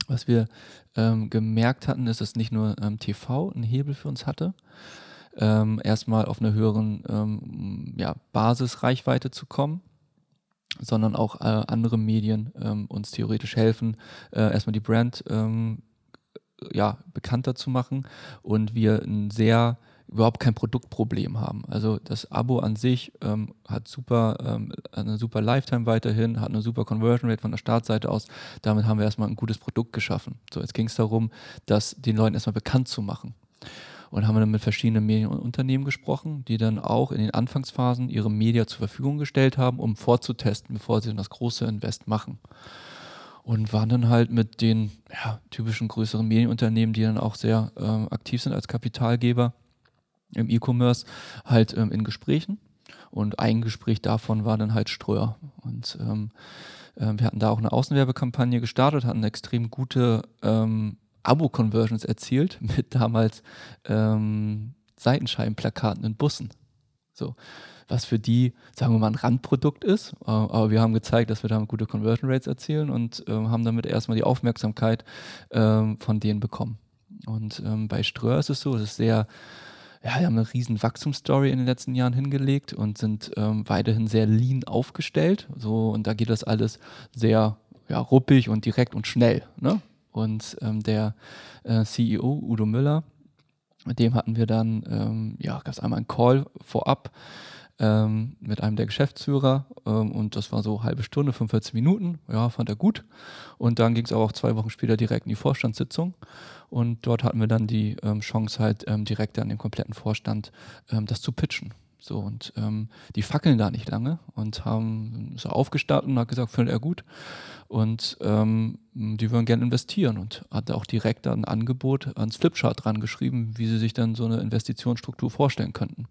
Was wir ähm, gemerkt hatten, ist, dass nicht nur ähm, TV einen Hebel für uns hatte, ähm, erstmal auf eine höheren ähm, ja, Basisreichweite zu kommen, sondern auch äh, andere Medien ähm, uns theoretisch helfen, äh, erstmal die Brand ähm, ja, bekannter zu machen und wir ein sehr überhaupt kein Produktproblem haben. Also das Abo an sich ähm, hat super, ähm, eine super Lifetime weiterhin, hat eine super Conversion Rate von der Startseite aus. Damit haben wir erstmal ein gutes Produkt geschaffen. So, jetzt ging es darum, das den Leuten erstmal bekannt zu machen und haben dann mit verschiedenen Medienunternehmen gesprochen, die dann auch in den Anfangsphasen ihre Media zur Verfügung gestellt haben, um vorzutesten, bevor sie dann das große Invest machen. Und waren dann halt mit den ja, typischen größeren Medienunternehmen, die dann auch sehr ähm, aktiv sind als Kapitalgeber im E-Commerce, halt ähm, in Gesprächen. Und ein Gespräch davon war dann halt Ströer. Und ähm, äh, wir hatten da auch eine Außenwerbekampagne gestartet, hatten eine extrem gute ähm, Abo-Conversions erzielt mit damals ähm, Seitenscheibenplakaten in Bussen. So, was für die, sagen wir mal, ein Randprodukt ist. Äh, aber wir haben gezeigt, dass wir damit gute Conversion Rates erzielen und äh, haben damit erstmal die Aufmerksamkeit äh, von denen bekommen. Und ähm, bei Ströer ist es so, es ist sehr, ja, wir haben eine riesen Wachstumsstory in den letzten Jahren hingelegt und sind ähm, weiterhin sehr lean aufgestellt. So, und da geht das alles sehr ja, ruppig und direkt und schnell. Ne? Und ähm, der äh, CEO Udo Müller, mit dem hatten wir dann, ähm, ja, gab es einmal einen Call vorab ähm, mit einem der Geschäftsführer ähm, und das war so halbe Stunde, 45 Minuten. Ja, fand er gut. Und dann ging es auch zwei Wochen später direkt in die Vorstandssitzung und dort hatten wir dann die ähm, Chance halt ähm, direkt an den kompletten Vorstand das zu pitchen. So, und ähm, die fackeln da nicht lange und haben so aufgestartet und hat gesagt, findet er gut. Und ähm, die würden gerne investieren und hat auch direkt ein Angebot ans Flipchart dran geschrieben, wie sie sich dann so eine Investitionsstruktur vorstellen könnten.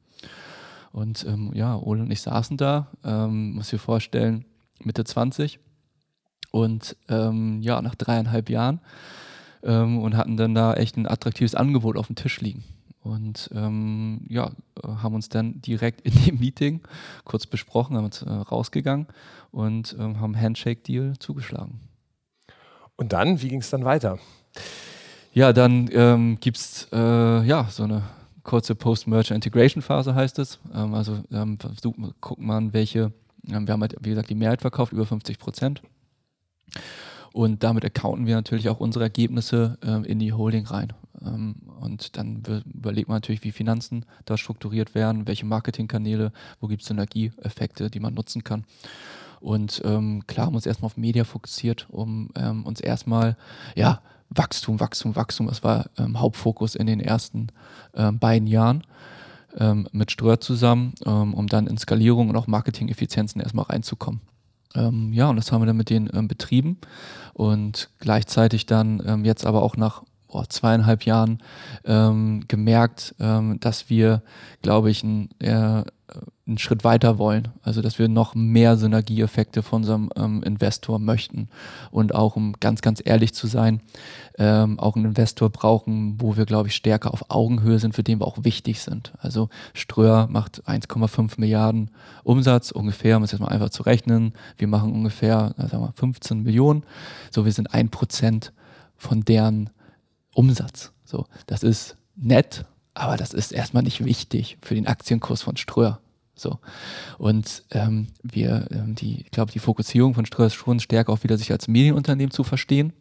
Und ähm, ja, Ole und ich saßen da, ähm, muss dir vorstellen, Mitte 20 und ähm, ja, nach dreieinhalb Jahren ähm, und hatten dann da echt ein attraktives Angebot auf dem Tisch liegen. Und ähm, ja, haben uns dann direkt in dem Meeting kurz besprochen, haben uns äh, rausgegangen und ähm, haben Handshake-Deal zugeschlagen. Und dann, wie ging es dann weiter? Ja, dann ähm, gibt es äh, ja, so eine kurze Post-Merger-Integration-Phase, heißt es. Ähm, also ähm, guckt man, welche, ähm, wir haben halt, wie gesagt, die Mehrheit verkauft, über 50 Prozent. Und damit accounten wir natürlich auch unsere Ergebnisse ähm, in die Holding rein. Ähm, und dann überlegt man natürlich, wie Finanzen da strukturiert werden, welche Marketingkanäle, wo gibt es Synergieeffekte, die man nutzen kann. Und ähm, klar haben uns erstmal auf Media fokussiert, um ähm, uns erstmal, ja, Wachstum, Wachstum, Wachstum, das war ähm, Hauptfokus in den ersten ähm, beiden Jahren ähm, mit Ströer zusammen, um dann in Skalierung und auch Marketing-Effizienzen erstmal reinzukommen. Ja, und das haben wir dann mit denen ähm, betrieben und gleichzeitig dann ähm, jetzt aber auch nach oh, zweieinhalb Jahren ähm, gemerkt, ähm, dass wir, glaube ich, ein, äh, einen Schritt weiter wollen. Also, dass wir noch mehr Synergieeffekte von unserem ähm, Investor möchten. Und auch, um ganz, ganz ehrlich zu sein, ähm, auch einen Investor brauchen, wo wir, glaube ich, stärker auf Augenhöhe sind, für den wir auch wichtig sind. Also, Ströer macht 1,5 Milliarden Umsatz ungefähr, um es jetzt mal einfach zu rechnen. Wir machen ungefähr, sagen wir, 15 Millionen. So, wir sind ein Prozent von deren Umsatz. So, das ist nett, aber das ist erstmal nicht wichtig für den Aktienkurs von Ströer. So. Und ähm, wir, ähm, die, ich glaube, die Fokussierung von Ströer ist schon stärker auch wieder sich als Medienunternehmen zu verstehen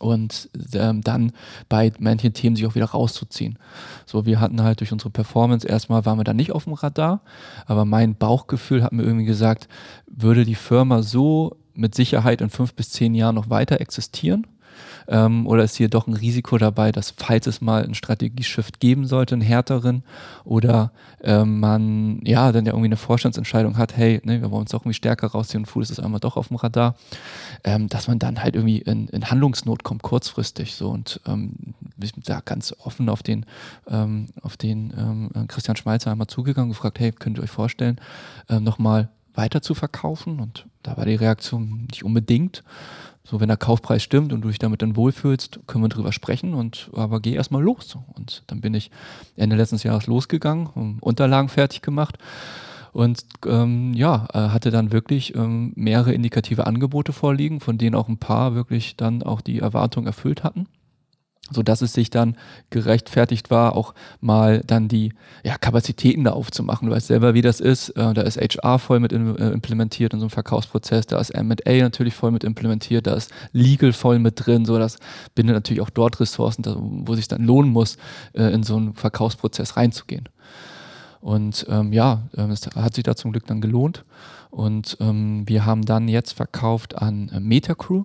und ähm, dann bei manchen Themen sich auch wieder rauszuziehen. So, wir hatten halt durch unsere Performance erstmal, waren wir da nicht auf dem Radar, aber mein Bauchgefühl hat mir irgendwie gesagt, würde die Firma so mit Sicherheit in fünf bis zehn Jahren noch weiter existieren, ähm, oder ist hier doch ein Risiko dabei, dass falls es mal einen Strategieshift geben sollte, einen härteren, oder ähm, man ja dann ja irgendwie eine Vorstandsentscheidung hat, hey, ne, wir wollen uns doch irgendwie stärker rausziehen und Food ist einmal doch auf dem Radar, ähm, dass man dann halt irgendwie in, in Handlungsnot kommt, kurzfristig. So und ähm, ich bin da ganz offen auf den, ähm, auf den ähm, Christian Schmalzer einmal zugegangen, gefragt, hey, könnt ihr euch vorstellen, ähm, nochmal weiter zu verkaufen? Und da war die Reaktion nicht unbedingt. So, wenn der Kaufpreis stimmt und du dich damit dann wohlfühlst, können wir drüber sprechen und aber geh erstmal los. Und dann bin ich Ende letzten Jahres losgegangen, Unterlagen fertig gemacht und ähm, ja, äh, hatte dann wirklich ähm, mehrere indikative Angebote vorliegen, von denen auch ein paar wirklich dann auch die Erwartung erfüllt hatten so dass es sich dann gerechtfertigt war, auch mal dann die ja, Kapazitäten da aufzumachen. Du weißt selber, wie das ist. Äh, da ist HR voll mit äh, implementiert in so einem Verkaufsprozess, da ist M&A natürlich voll mit implementiert, da ist Legal voll mit drin, so das bindet natürlich auch dort Ressourcen, wo sich dann lohnen muss, äh, in so einen Verkaufsprozess reinzugehen. Und ähm, ja, es hat sich da zum Glück dann gelohnt. Und ähm, wir haben dann jetzt verkauft an Metacrew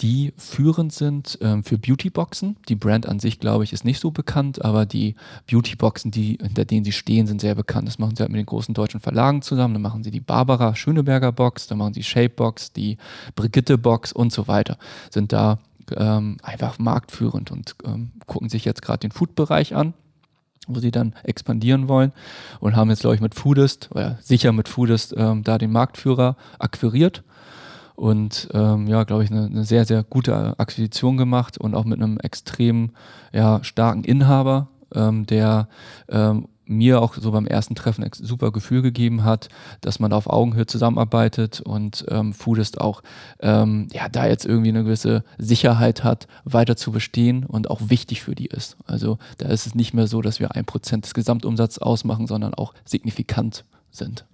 die führend sind ähm, für Beautyboxen. Die Brand an sich, glaube ich, ist nicht so bekannt, aber die Beautyboxen, die, hinter denen sie stehen, sind sehr bekannt. Das machen sie halt mit den großen deutschen Verlagen zusammen. Dann machen sie die Barbara Schöneberger Box, dann machen sie Shapebox, die Brigitte Box und so weiter. Sind da ähm, einfach marktführend und ähm, gucken sich jetzt gerade den Food-Bereich an wo sie dann expandieren wollen und haben jetzt, glaube ich, mit Foodist, oder sicher mit Foodist, ähm, da den Marktführer akquiriert und ähm, ja, glaube ich, eine, eine, sehr, sehr gute Akquisition gemacht und auch mit einem extrem ja, starken Inhaber, ähm, der ähm, mir auch so beim ersten Treffen ein super Gefühl gegeben hat, dass man auf Augenhöhe zusammenarbeitet und ähm, Foodist auch ähm, ja, da jetzt irgendwie eine gewisse Sicherheit hat, weiter zu bestehen und auch wichtig für die ist. Also da ist es nicht mehr so, dass wir ein Prozent des Gesamtumsatzes ausmachen, sondern auch signifikant sind.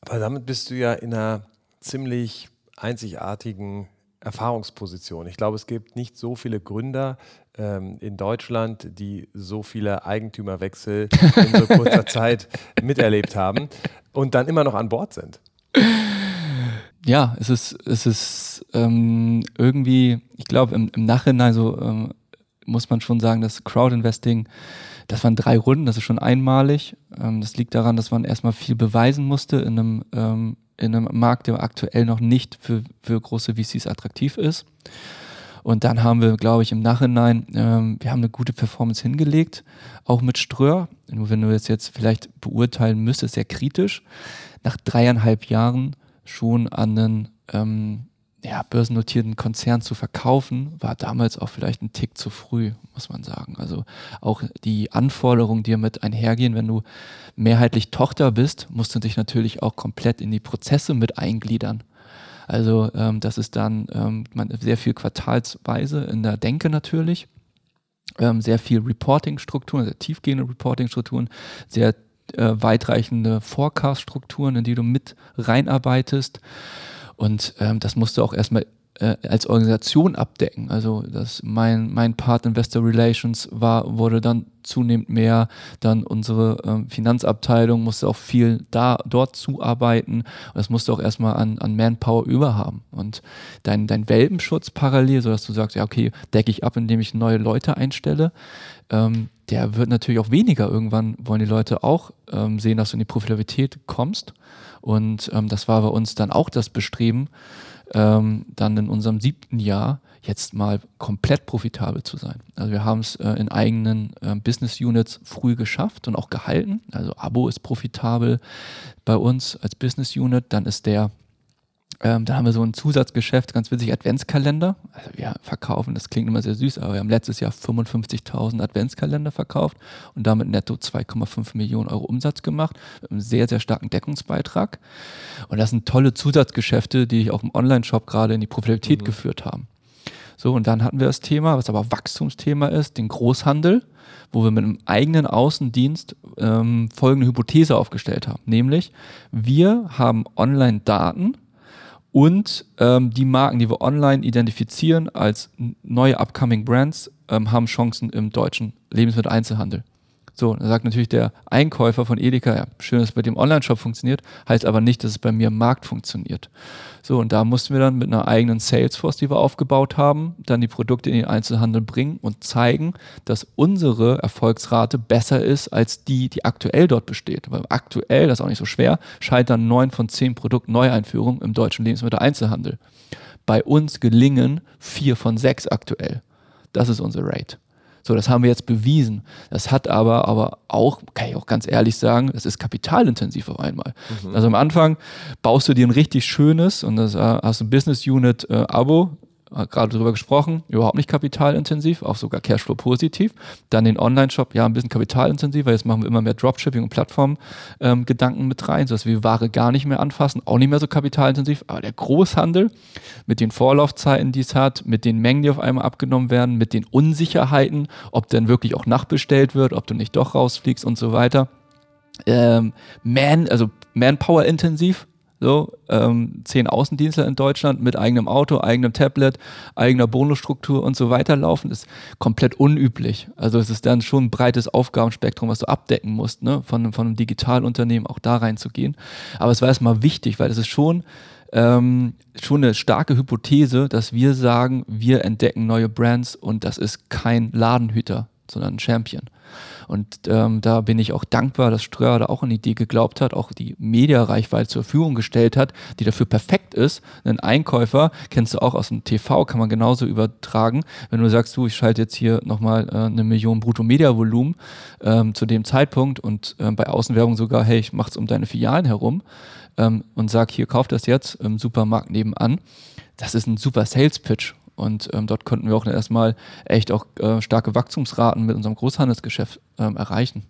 Aber damit bist du ja in einer ziemlich einzigartigen Erfahrungsposition. Ich glaube, es gibt nicht so viele Gründer ähm, in Deutschland, die so viele Eigentümerwechsel in so kurzer Zeit miterlebt haben und dann immer noch an Bord sind. Ja, es ist, es ist ähm, irgendwie, ich glaube, im, im, Nachhinein so ähm, muss man schon sagen, dass Crowdinvesting das waren drei Runden, das ist schon einmalig. Ähm, das liegt daran, dass man erstmal viel beweisen musste in einem, ähm, in einem Markt, der aktuell noch nicht für, für große VCs attraktiv ist. Und dann haben wir, glaube ich, im Nachhinein, ähm, wir haben eine gute Performance hingelegt, auch mit Ströer. Nur wenn du das jetzt vielleicht beurteilen müsstest, sehr kritisch, nach dreieinhalb Jahren schon an einen ähm, ja, börsennotierten Konzern zu verkaufen, war damals auch vielleicht ein Tick zu früh, muss man sagen. Also auch die Anforderungen, die damit einhergehen, wenn du mehrheitlich Tochter bist, musst du dich natürlich auch komplett in die Prozesse mit eingliedern. Also ähm, das ist dann ähm, sehr viel quartalsweise in der Denke natürlich, ähm, sehr viel Reporting-Strukturen, sehr tiefgehende Reporting-Strukturen, sehr äh, weitreichende Forecast-Strukturen, in die du mit reinarbeitest. Und ähm, das musst du auch erstmal äh, als Organisation abdecken. Also das mein, mein Part Investor Relations war, wurde dann zunehmend mehr. Dann unsere ähm, Finanzabteilung musste auch viel da dort zuarbeiten. Und das musste auch erstmal an, an Manpower überhaben. Und dein, dein Welpenschutz parallel, sodass du sagst, ja, okay, decke ich ab, indem ich neue Leute einstelle. Ähm, der wird natürlich auch weniger. Irgendwann wollen die Leute auch ähm, sehen, dass du in die Profitabilität kommst. Und ähm, das war bei uns dann auch das Bestreben, ähm, dann in unserem siebten Jahr jetzt mal komplett profitabel zu sein. Also wir haben es äh, in eigenen äh, Business Units früh geschafft und auch gehalten. Also Abo ist profitabel bei uns als Business Unit. Dann ist der ähm, da haben wir so ein Zusatzgeschäft, ganz witzig, Adventskalender. Also wir verkaufen, das klingt immer sehr süß, aber wir haben letztes Jahr 55.000 Adventskalender verkauft und damit netto 2,5 Millionen Euro Umsatz gemacht. Mit einem sehr, sehr starken Deckungsbeitrag. Und das sind tolle Zusatzgeschäfte, die ich auch im Online-Shop gerade in die Profitabilität mhm. geführt haben. So, und dann hatten wir das Thema, was aber Wachstumsthema ist, den Großhandel, wo wir mit einem eigenen Außendienst ähm, folgende Hypothese aufgestellt haben. Nämlich, wir haben Online-Daten, und ähm, die Marken, die wir online identifizieren als neue upcoming Brands, ähm, haben Chancen im deutschen Lebensmitteleinzelhandel. So, dann sagt natürlich der Einkäufer von Edeka, ja, schön, dass es bei dem Online-Shop funktioniert, heißt aber nicht, dass es bei mir im Markt funktioniert. So, und da mussten wir dann mit einer eigenen Salesforce, die wir aufgebaut haben, dann die Produkte in den Einzelhandel bringen und zeigen, dass unsere Erfolgsrate besser ist als die, die aktuell dort besteht. Weil aktuell, das ist auch nicht so schwer, scheitern neun von zehn Produktneueinführungen im deutschen Lebensmitteleinzelhandel. Bei uns gelingen vier von sechs aktuell. Das ist unsere Rate. So, das haben wir jetzt bewiesen. Das hat aber, aber auch, kann ich auch ganz ehrlich sagen, das ist kapitalintensiv auf einmal. Mhm. Also am Anfang baust du dir ein richtig schönes und das äh, hast du ein Business Unit äh, Abo, gerade darüber gesprochen, überhaupt nicht kapitalintensiv, auch sogar Cashflow positiv. Dann den Online-Shop, ja, ein bisschen kapitalintensiver. Jetzt machen wir immer mehr Dropshipping und Plattform-Gedanken ähm, mit rein, sodass wir Ware gar nicht mehr anfassen, auch nicht mehr so kapitalintensiv. Aber der Großhandel mit den Vorlaufzeiten, die es hat, mit den Mengen, die auf einmal abgenommen werden, mit den Unsicherheiten, ob denn wirklich auch nachbestellt wird, ob du nicht doch rausfliegst und so weiter. Ähm, Man, also Manpower intensiv, so, ähm, zehn Außendienstler in Deutschland mit eigenem Auto, eigenem Tablet, eigener Bonusstruktur und so weiter laufen, ist komplett unüblich. Also es ist dann schon ein breites Aufgabenspektrum, was du abdecken musst, ne? von, von einem Digitalunternehmen auch da reinzugehen. Aber es war erstmal wichtig, weil es ist schon, ähm, schon eine starke Hypothese, dass wir sagen, wir entdecken neue Brands und das ist kein Ladenhüter, sondern ein Champion. Und ähm, da bin ich auch dankbar, dass Ströer da auch an die Idee geglaubt hat, auch die Mediareichweite zur Verfügung gestellt hat, die dafür perfekt ist. Ein Einkäufer, kennst du auch aus dem TV, kann man genauso übertragen. Wenn du sagst, du, ich schalte jetzt hier nochmal äh, eine Million Brutto-Media-Volumen ähm, zu dem Zeitpunkt und ähm, bei Außenwerbung sogar, hey, ich mach's um deine Filialen herum ähm, und sag, hier, kauf das jetzt im Supermarkt nebenan. Das ist ein super Sales-Pitch und ähm, dort konnten wir auch erstmal echt auch äh, starke Wachstumsraten mit unserem Großhandelsgeschäft ähm, erreichen.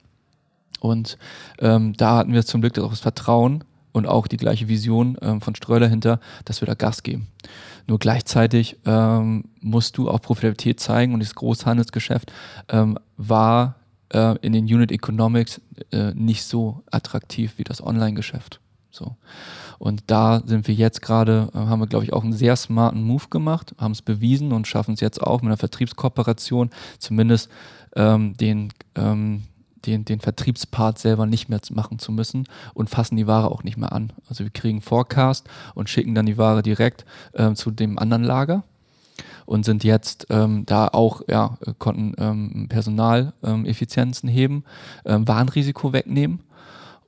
Und ähm, da hatten wir zum Glück auch das Vertrauen und auch die gleiche Vision ähm, von Ströer dahinter, dass wir da Gas geben. Nur gleichzeitig ähm, musst du auch Profitabilität zeigen und das Großhandelsgeschäft ähm, war äh, in den Unit Economics äh, nicht so attraktiv wie das Online-Geschäft. So. Und da sind wir jetzt gerade, äh, haben wir, glaube ich, auch einen sehr smarten Move gemacht, haben es bewiesen und schaffen es jetzt auch mit einer Vertriebskooperation, zumindest ähm, den, ähm, den, den Vertriebspart selber nicht mehr machen zu müssen und fassen die Ware auch nicht mehr an. Also wir kriegen Forecast und schicken dann die Ware direkt äh, zu dem anderen Lager und sind jetzt ähm, da auch, ja, konnten ähm, Personaleffizienzen heben, ähm, Warnrisiko wegnehmen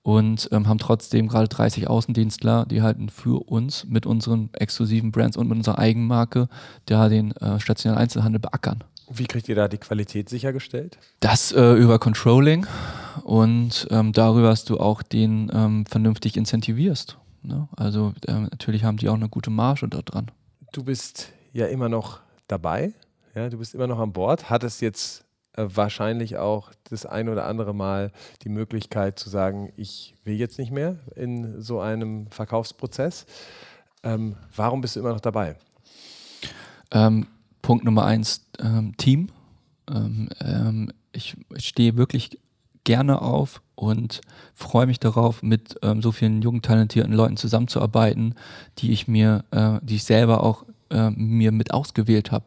und ähm, haben trotzdem gerade 30 Außendienstler, die halten für uns mit unseren exklusiven Brands und mit unserer Eigenmarke da den äh, stationären Einzelhandel beackern. Wie kriegt ihr da die Qualität sichergestellt? Das äh, über Controlling und ähm, darüber, dass du auch den ähm, vernünftig incentivierst. Ne? Also äh, natürlich haben die auch eine gute Marge da dran. Du bist ja immer noch dabei, ja, du bist immer noch an Bord, hattest jetzt wahrscheinlich auch das ein oder andere Mal die Möglichkeit zu sagen, ich will jetzt nicht mehr in so einem Verkaufsprozess. Ähm, warum bist du immer noch dabei? Ähm, Punkt Nummer eins, ähm, Team. Ähm, ähm, ich stehe wirklich gerne auf und freue mich darauf, mit ähm, so vielen jungen, talentierten Leuten zusammenzuarbeiten, die ich mir, äh, die ich selber auch äh, mir mit ausgewählt habe.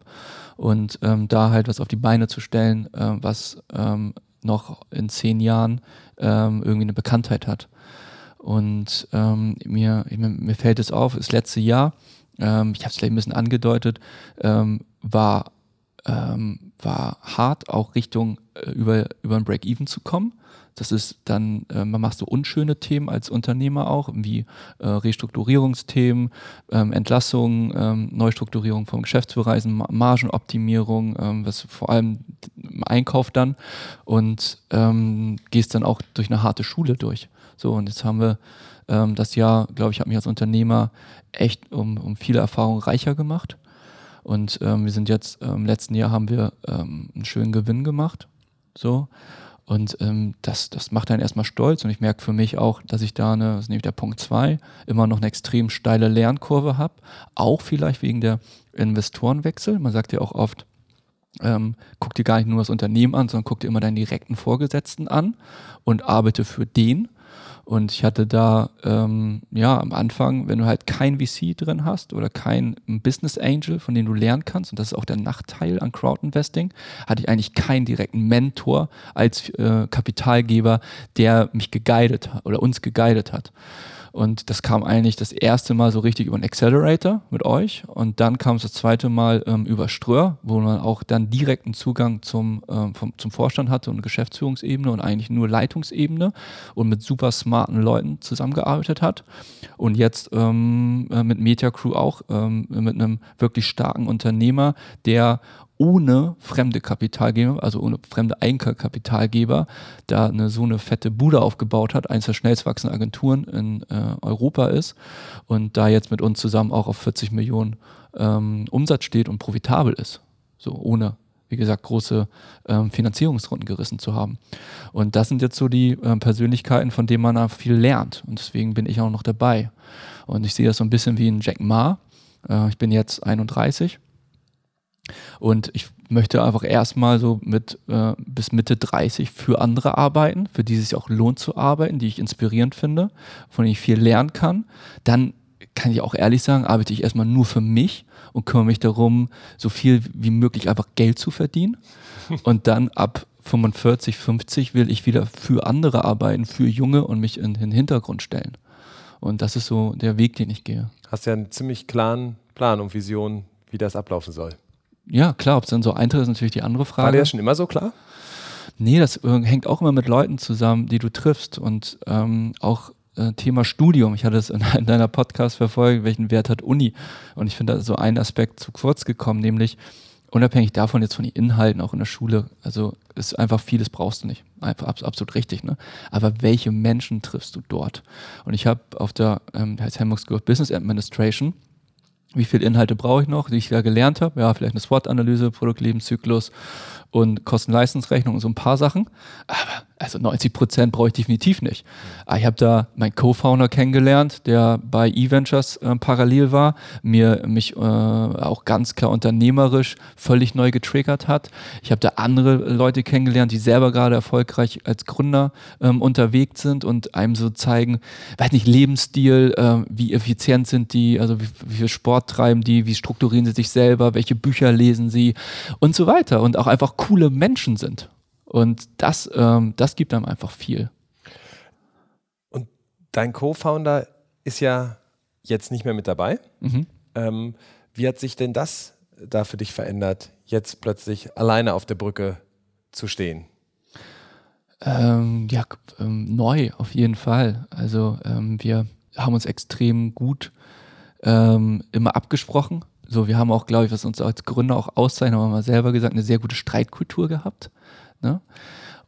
Und ähm, da halt was auf die Beine zu stellen, äh, was ähm, noch in zehn Jahren ähm, irgendwie eine Bekanntheit hat. Und ähm, mir, mir, fällt es auf, das letzte Jahr, ähm, ich habe es gleich ein bisschen angedeutet, ähm, war, war hart, auch Richtung äh, über, über ein Break-Even zu kommen. Das ist dann, äh, man macht so unschöne Themen als Unternehmer auch, wie äh, Restrukturierungsthemen, ähm, Entlassungen, ähm, Neustrukturierung von Geschäftsbereichen, Margenoptimierung, ähm, was vor allem im Einkauf dann und ähm, gehst dann auch durch eine harte Schule durch. So, und jetzt haben wir ähm, das Jahr, glaube ich, hat mich als Unternehmer echt um, um viele Erfahrungen reicher gemacht. Und ähm, wir sind jetzt, im letzten Jahr haben wir ähm, einen schönen Gewinn gemacht. So. Und ähm, das, das macht einen erstmal stolz und ich merke für mich auch, dass ich da eine, das ist nämlich der Punkt 2, immer noch eine extrem steile Lernkurve habe. Auch vielleicht wegen der Investorenwechsel. Man sagt ja auch oft, ähm, guck dir gar nicht nur das Unternehmen an, sondern guck dir immer deinen direkten Vorgesetzten an und arbeite für den. Und ich hatte da, ähm, ja, am Anfang, wenn du halt kein VC drin hast oder kein Business Angel, von dem du lernen kannst, und das ist auch der Nachteil an Crowdinvesting, hatte ich eigentlich keinen direkten Mentor als äh, Kapitalgeber, der mich geguidet oder uns geguidet hat. Und das kam eigentlich das erste Mal so richtig über einen Accelerator mit euch. Und dann kam es das zweite Mal ähm, über Ströer, wo man auch dann direkten Zugang zum, ähm, vom, zum Vorstand hatte und Geschäftsführungsebene und eigentlich nur Leitungsebene und mit super smarten Leuten zusammengearbeitet hat. Und jetzt ähm, äh, mit Media Crew auch, ähm, mit einem wirklich starken Unternehmer, der ohne fremde Kapitalgeber, also ohne fremde Eigenkapitalgeber, da eine, so eine fette Bude aufgebaut hat, eines der schnellst wachsenden Agenturen in äh, Europa ist und da jetzt mit uns zusammen auch auf 40 Millionen ähm, Umsatz steht und profitabel ist. So ohne, wie gesagt, große ähm, Finanzierungsrunden gerissen zu haben. Und das sind jetzt so die äh, Persönlichkeiten, von denen man viel lernt. Und deswegen bin ich auch noch dabei. Und ich sehe das so ein bisschen wie ein Jack Ma. Äh, ich bin jetzt 31 und ich möchte einfach erstmal so mit äh, bis Mitte 30 für andere arbeiten, für die es sich auch lohnt zu arbeiten, die ich inspirierend finde, von denen ich viel lernen kann. Dann kann ich auch ehrlich sagen, arbeite ich erstmal nur für mich und kümmere mich darum, so viel wie möglich einfach Geld zu verdienen. Und dann ab 45, 50 will ich wieder für andere arbeiten, für Junge und mich in den Hintergrund stellen. Und das ist so der Weg, den ich gehe. Hast ja einen ziemlich klaren Plan und Vision, wie das ablaufen soll. Ja, klar, ob es dann so eintritt, ist natürlich die andere Frage. War dir das schon immer so klar? Nee, das äh, hängt auch immer mit Leuten zusammen, die du triffst und ähm, auch äh, Thema Studium. Ich hatte es in, in deiner Podcast verfolgt, welchen Wert hat Uni? Und ich finde da so ein Aspekt zu kurz gekommen, nämlich unabhängig davon jetzt von den Inhalten auch in der Schule, also ist einfach vieles brauchst du nicht. Einfach absolut richtig, ne? Aber welche Menschen triffst du dort? Und ich habe auf der, ähm, heißt of Business Administration, wie viele Inhalte brauche ich noch, die ich da gelernt habe? Ja, vielleicht eine SWOT-Analyse, Produktlebenszyklus und Kosten-Leistungsrechnung und so ein paar Sachen. Aber also 90 Prozent brauche ich definitiv nicht. Ah, ich habe da meinen Co-Founder kennengelernt, der bei eVentures äh, parallel war, mir mich äh, auch ganz klar unternehmerisch völlig neu getriggert hat. Ich habe da andere Leute kennengelernt, die selber gerade erfolgreich als Gründer ähm, unterwegs sind und einem so zeigen, weiß nicht, Lebensstil, äh, wie effizient sind die, also wie, wie viel Sport treiben die, wie strukturieren sie sich selber, welche Bücher lesen sie und so weiter und auch einfach coole Menschen sind. Und das, ähm, das gibt einem einfach viel. Und dein Co-Founder ist ja jetzt nicht mehr mit dabei. Mhm. Ähm, wie hat sich denn das da für dich verändert, jetzt plötzlich alleine auf der Brücke zu stehen? Ähm, ja, ähm, neu auf jeden Fall. Also ähm, wir haben uns extrem gut ähm, immer abgesprochen. So, wir haben auch, glaube ich, was uns als Gründer auch auszeichnet, haben wir mal selber gesagt, eine sehr gute Streitkultur gehabt. Ne?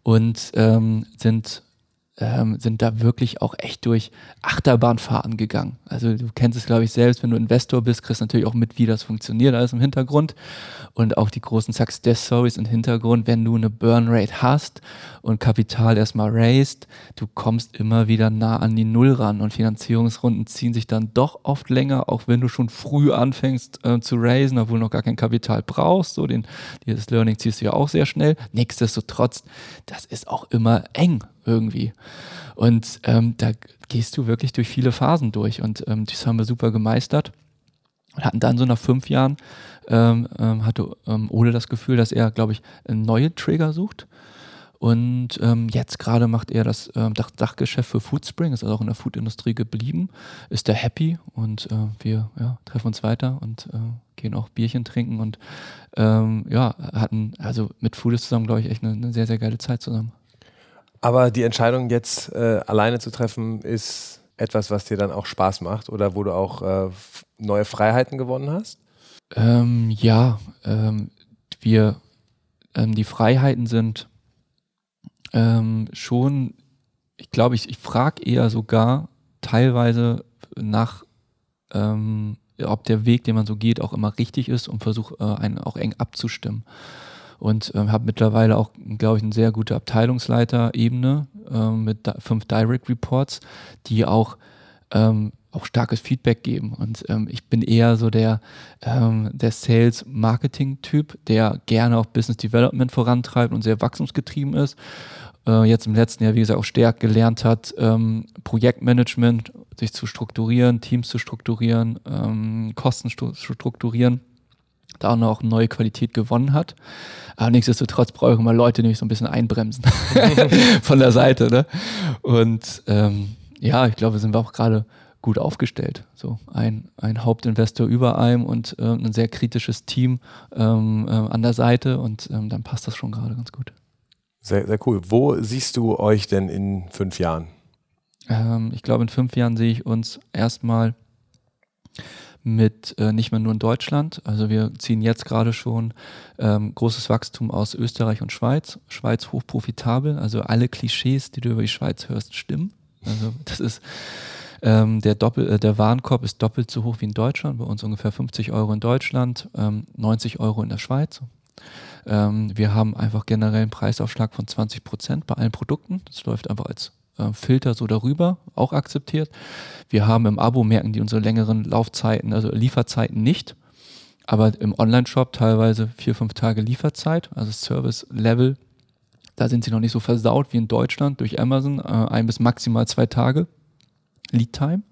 Und ähm, sind ähm, sind da wirklich auch echt durch Achterbahnfahrten gegangen. Also du kennst es, glaube ich, selbst, wenn du Investor bist, kriegst natürlich auch mit, wie das funktioniert, alles im Hintergrund. Und auch die großen Success Stories im Hintergrund, wenn du eine Burn Rate hast und Kapital erstmal raised, du kommst immer wieder nah an die Null ran und Finanzierungsrunden ziehen sich dann doch oft länger, auch wenn du schon früh anfängst äh, zu raisen, obwohl du noch gar kein Kapital brauchst. So den, dieses Learning ziehst du ja auch sehr schnell. Nichtsdestotrotz, das ist auch immer eng irgendwie. Und ähm, da gehst du wirklich durch viele Phasen durch und ähm, das haben wir super gemeistert. Und hatten dann so nach fünf Jahren, ähm, ähm hatte ähm, Ole das Gefühl, dass er, glaube ich, neue Trigger sucht. Und ähm, jetzt gerade macht er das ähm, Dach Dachgeschäft für Foodspring, ist also auch in der Foodindustrie geblieben, ist da happy und äh, wir ja, treffen uns weiter und äh, gehen auch Bierchen trinken und ähm, ja, hatten also mit Foodist zusammen, glaube ich, echt eine, eine sehr, sehr geile Zeit zusammen. Aber die Entscheidung jetzt äh, alleine zu treffen, ist etwas, was dir dann auch Spaß macht oder wo du auch äh, neue Freiheiten gewonnen hast? Ähm, ja, ähm, wir, ähm, die Freiheiten sind ähm, schon, ich glaube, ich, ich frage eher sogar teilweise nach, ähm, ob der Weg, den man so geht, auch immer richtig ist und versuche äh, einen auch eng abzustimmen und ähm, habe mittlerweile auch, glaube ich, eine sehr gute Abteilungsleiter-Ebene ähm, mit fünf Direct Reports, die auch ähm, auch starkes Feedback geben. Und ähm, ich bin eher so der, ähm, der Sales-Marketing-Typ, der gerne auch Business Development vorantreibt und sehr wachstumsgetrieben ist. Äh, jetzt im letzten Jahr, wie gesagt, auch stärker gelernt hat, ähm, Projektmanagement, sich zu strukturieren, Teams zu strukturieren, ähm, Kosten zu strukturieren da noch neue Qualität gewonnen hat. Aber nichtsdestotrotz brauche ich immer Leute, die mich so ein bisschen einbremsen von der Seite. Ne? Und ähm, ja, ich glaube, sind wir auch gerade gut aufgestellt. So ein, ein Hauptinvestor über einem und äh, ein sehr kritisches Team ähm, äh, an der Seite und ähm, dann passt das schon gerade ganz gut. Sehr, sehr cool. Wo siehst du euch denn in fünf Jahren? Ähm, ich glaube, in fünf Jahren sehe ich uns erstmal mit äh, nicht mehr nur in Deutschland. Also wir ziehen jetzt gerade schon ähm, großes Wachstum aus Österreich und Schweiz. Schweiz hochprofitabel, also alle Klischees, die du über die Schweiz hörst, stimmen. Also das ist ähm, der, Doppel, äh, der Warenkorb ist doppelt so hoch wie in Deutschland, bei uns ungefähr 50 Euro in Deutschland, ähm, 90 Euro in der Schweiz. Ähm, wir haben einfach generell einen Preisaufschlag von 20 Prozent bei allen Produkten. Das läuft einfach als äh, Filter so darüber, auch akzeptiert. Wir haben im Abo, merken die unsere längeren Laufzeiten, also Lieferzeiten nicht. Aber im Online-Shop teilweise vier, fünf Tage Lieferzeit, also Service-Level. Da sind sie noch nicht so versaut wie in Deutschland durch Amazon, äh, ein bis maximal zwei Tage Lead-Time.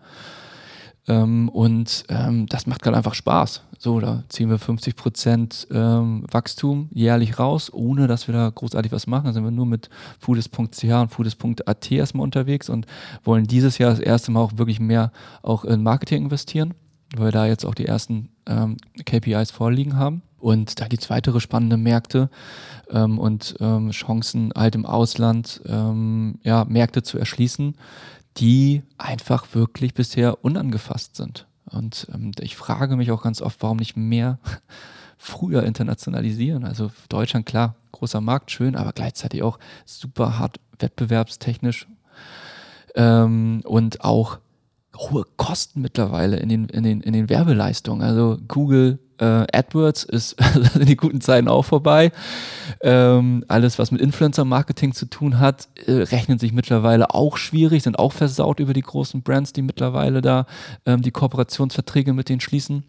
Ähm, und ähm, das macht gerade einfach Spaß. So, da ziehen wir 50 Prozent ähm, Wachstum jährlich raus, ohne dass wir da großartig was machen. Da sind wir nur mit foodist.ch und foodist.at erstmal unterwegs und wollen dieses Jahr das erste Mal auch wirklich mehr auch in Marketing investieren, weil wir da jetzt auch die ersten ähm, KPIs vorliegen haben. Und da gibt es weitere spannende Märkte ähm, und ähm, Chancen, halt im Ausland ähm, ja, Märkte zu erschließen, die einfach wirklich bisher unangefasst sind. Und ähm, ich frage mich auch ganz oft, warum nicht mehr früher internationalisieren. Also Deutschland, klar, großer Markt, schön, aber gleichzeitig auch super hart wettbewerbstechnisch ähm, und auch hohe Kosten mittlerweile in den, in den, in den Werbeleistungen. Also Google äh, AdWords ist in die guten Zeiten auch vorbei. Ähm, alles, was mit Influencer-Marketing zu tun hat, äh, rechnen sich mittlerweile auch schwierig, sind auch versaut über die großen Brands, die mittlerweile da ähm, die Kooperationsverträge mit denen schließen.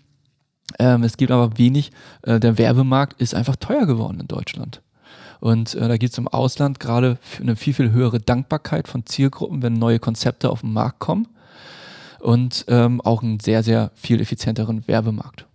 Ähm, es gibt aber wenig. Äh, der Werbemarkt ist einfach teuer geworden in Deutschland. Und äh, da gibt es im Ausland gerade eine viel, viel höhere Dankbarkeit von Zielgruppen, wenn neue Konzepte auf den Markt kommen und ähm, auch einen sehr, sehr viel effizienteren Werbemarkt.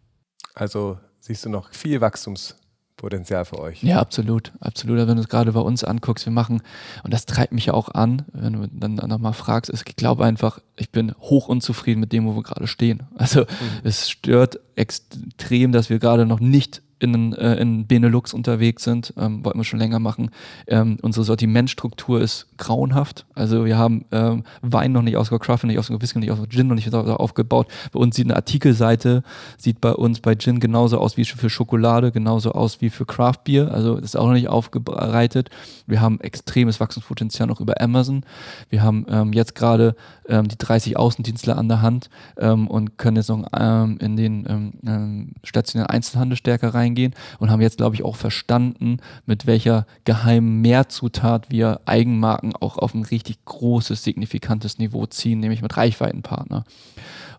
Also siehst du noch viel Wachstumspotenzial Potenzial für euch. Ja, absolut, absolut. Wenn du es gerade bei uns anguckst, wir machen, und das treibt mich ja auch an, wenn du dann nochmal fragst, ich glaube einfach, ich bin hoch unzufrieden mit dem, wo wir gerade stehen. Also mhm. es stört extrem, dass wir gerade noch nicht in, äh, in Benelux unterwegs sind, ähm, wollten wir schon länger machen. Ähm, unsere Sortimentstruktur ist grauenhaft. Also wir haben ähm, Wein noch nicht ausgebaut, Craft nicht ausgebaut, Whisky nicht ausgebaut, Gin noch nicht aufgebaut. Bei uns sieht eine Artikelseite, sieht bei uns bei Gin genauso aus wie für Schokolade, genauso aus wie für Craft Beer. Also ist auch noch nicht aufbereitet. Wir haben extremes Wachstumspotenzial noch über Amazon. Wir haben ähm, jetzt gerade ähm, die 30 Außendienstler an der Hand ähm, und können jetzt noch in den stationären Einzelhandel stärker rein reingehen und haben jetzt, glaube ich, auch verstanden, mit welcher geheimen Mehrzutat wir Eigenmarken auch auf ein richtig großes, signifikantes Niveau ziehen, nämlich mit Reichweitenpartner.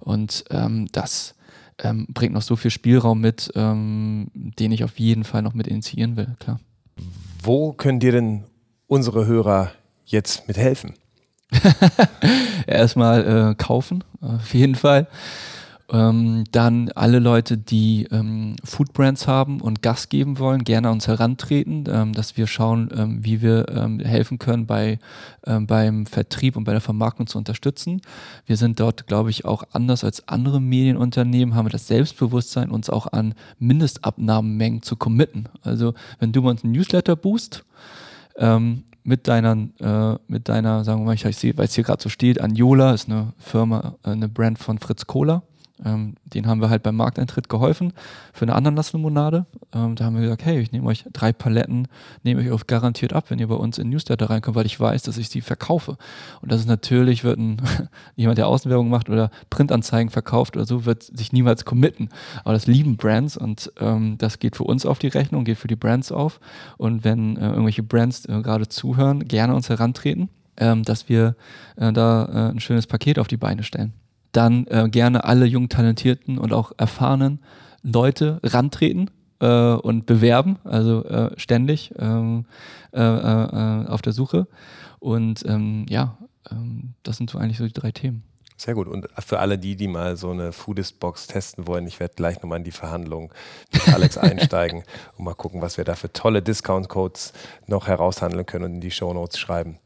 Und ähm, das ähm, bringt noch so viel Spielraum mit, ähm, den ich auf jeden Fall noch mit initiieren will, klar. Wo können dir denn unsere Hörer jetzt mithelfen? Erstmal äh, kaufen, auf jeden Fall. Ähm, dann alle Leute, die ähm, Foodbrands haben und Gas geben wollen, gerne an uns herantreten, ähm, dass wir schauen, ähm, wie wir ähm, helfen können, bei, ähm, beim Vertrieb und bei der Vermarktung zu unterstützen. Wir sind dort, glaube ich, auch anders als andere Medienunternehmen, haben wir das Selbstbewusstsein, uns auch an Mindestabnahmenmengen zu committen. Also wenn du bei uns einen Newsletter boost, mit deiner, äh, mit deiner, sagen wir mal, ich, ich sehe, weil es hier gerade so steht, Anjola ist eine Firma, äh, eine Brand von Fritz Kohler. Ähm, den haben wir halt beim Markteintritt geholfen für eine Ananaslimonade. Ähm, da haben wir gesagt, hey, ich nehme euch drei Paletten, nehme ich euch garantiert ab, wenn ihr bei uns in Newsletter reinkommt, weil ich weiß, dass ich sie verkaufe. Und das ist natürlich, wird ein, jemand, der Außenwerbung macht oder Printanzeigen verkauft oder so, wird sich niemals committen. Aber das lieben Brands und ähm, das geht für uns auf die Rechnung, geht für die Brands auf. Und wenn äh, irgendwelche Brands äh, gerade zuhören, gerne uns herantreten, ähm, dass wir äh, da äh, ein schönes Paket auf die Beine stellen dann äh, gerne alle jungen, talentierten und auch erfahrenen Leute rantreten äh, und bewerben, also äh, ständig ähm, äh, äh, auf der Suche. Und ähm, ja, ähm, das sind so eigentlich so die drei Themen. Sehr gut. Und für alle die, die mal so eine Foodist-Box testen wollen, ich werde gleich nochmal in die Verhandlung mit Alex einsteigen und mal gucken, was wir da für tolle Discount-Codes noch heraushandeln können und in die Shownotes schreiben.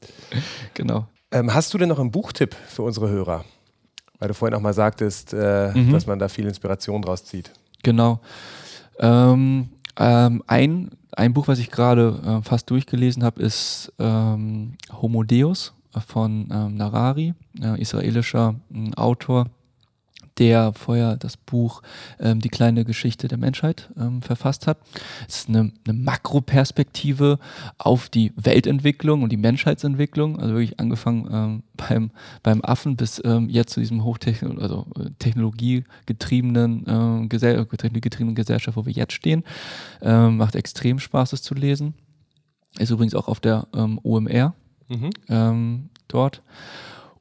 Genau. Ähm, hast du denn noch einen Buchtipp für unsere Hörer? Weil du vorhin auch mal sagtest, äh, mhm. dass man da viel Inspiration draus zieht. Genau. Ähm, ähm, ein, ein Buch, was ich gerade äh, fast durchgelesen habe, ist ähm, Homo Deus von ähm, Narari, äh, israelischer Autor der vorher das Buch ähm, Die kleine Geschichte der Menschheit ähm, verfasst hat. Es ist eine, eine Makroperspektive auf die Weltentwicklung und die Menschheitsentwicklung, also wirklich angefangen ähm, beim, beim Affen bis ähm, jetzt zu diesem hochtechnologiegetriebenen also, äh, technologiegetriebenen, äh, Gesell getriebenen Gesellschaft, wo wir jetzt stehen. Ähm, macht extrem Spaß, es zu lesen. Ist übrigens auch auf der ähm, OMR mhm. dort.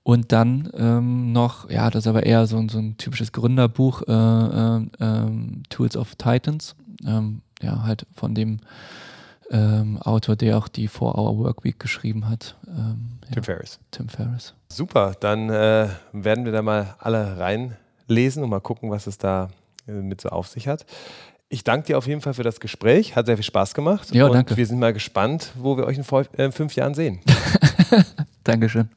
Und dann ähm, noch, ja, das ist aber eher so, so ein typisches Gründerbuch, äh, äh, ähm, Tools of Titans. Ähm, ja, halt von dem ähm, Autor, der auch die 4-Hour Workweek geschrieben hat. Ähm, Tim ja, Ferriss. Tim Ferriss. Super, dann äh, werden wir da mal alle reinlesen und mal gucken, was es da äh, mit so auf sich hat. Ich danke dir auf jeden Fall für das Gespräch. Hat sehr viel Spaß gemacht. Ja, und danke. Wir sind mal gespannt, wo wir euch in äh, fünf Jahren sehen. Dankeschön.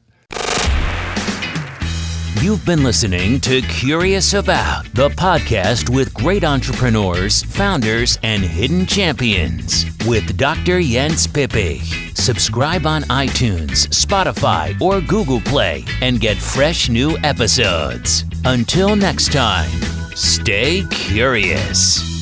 You've been listening to Curious About, the podcast with great entrepreneurs, founders, and hidden champions with Dr. Jens Pippich. Subscribe on iTunes, Spotify, or Google Play and get fresh new episodes. Until next time, stay curious.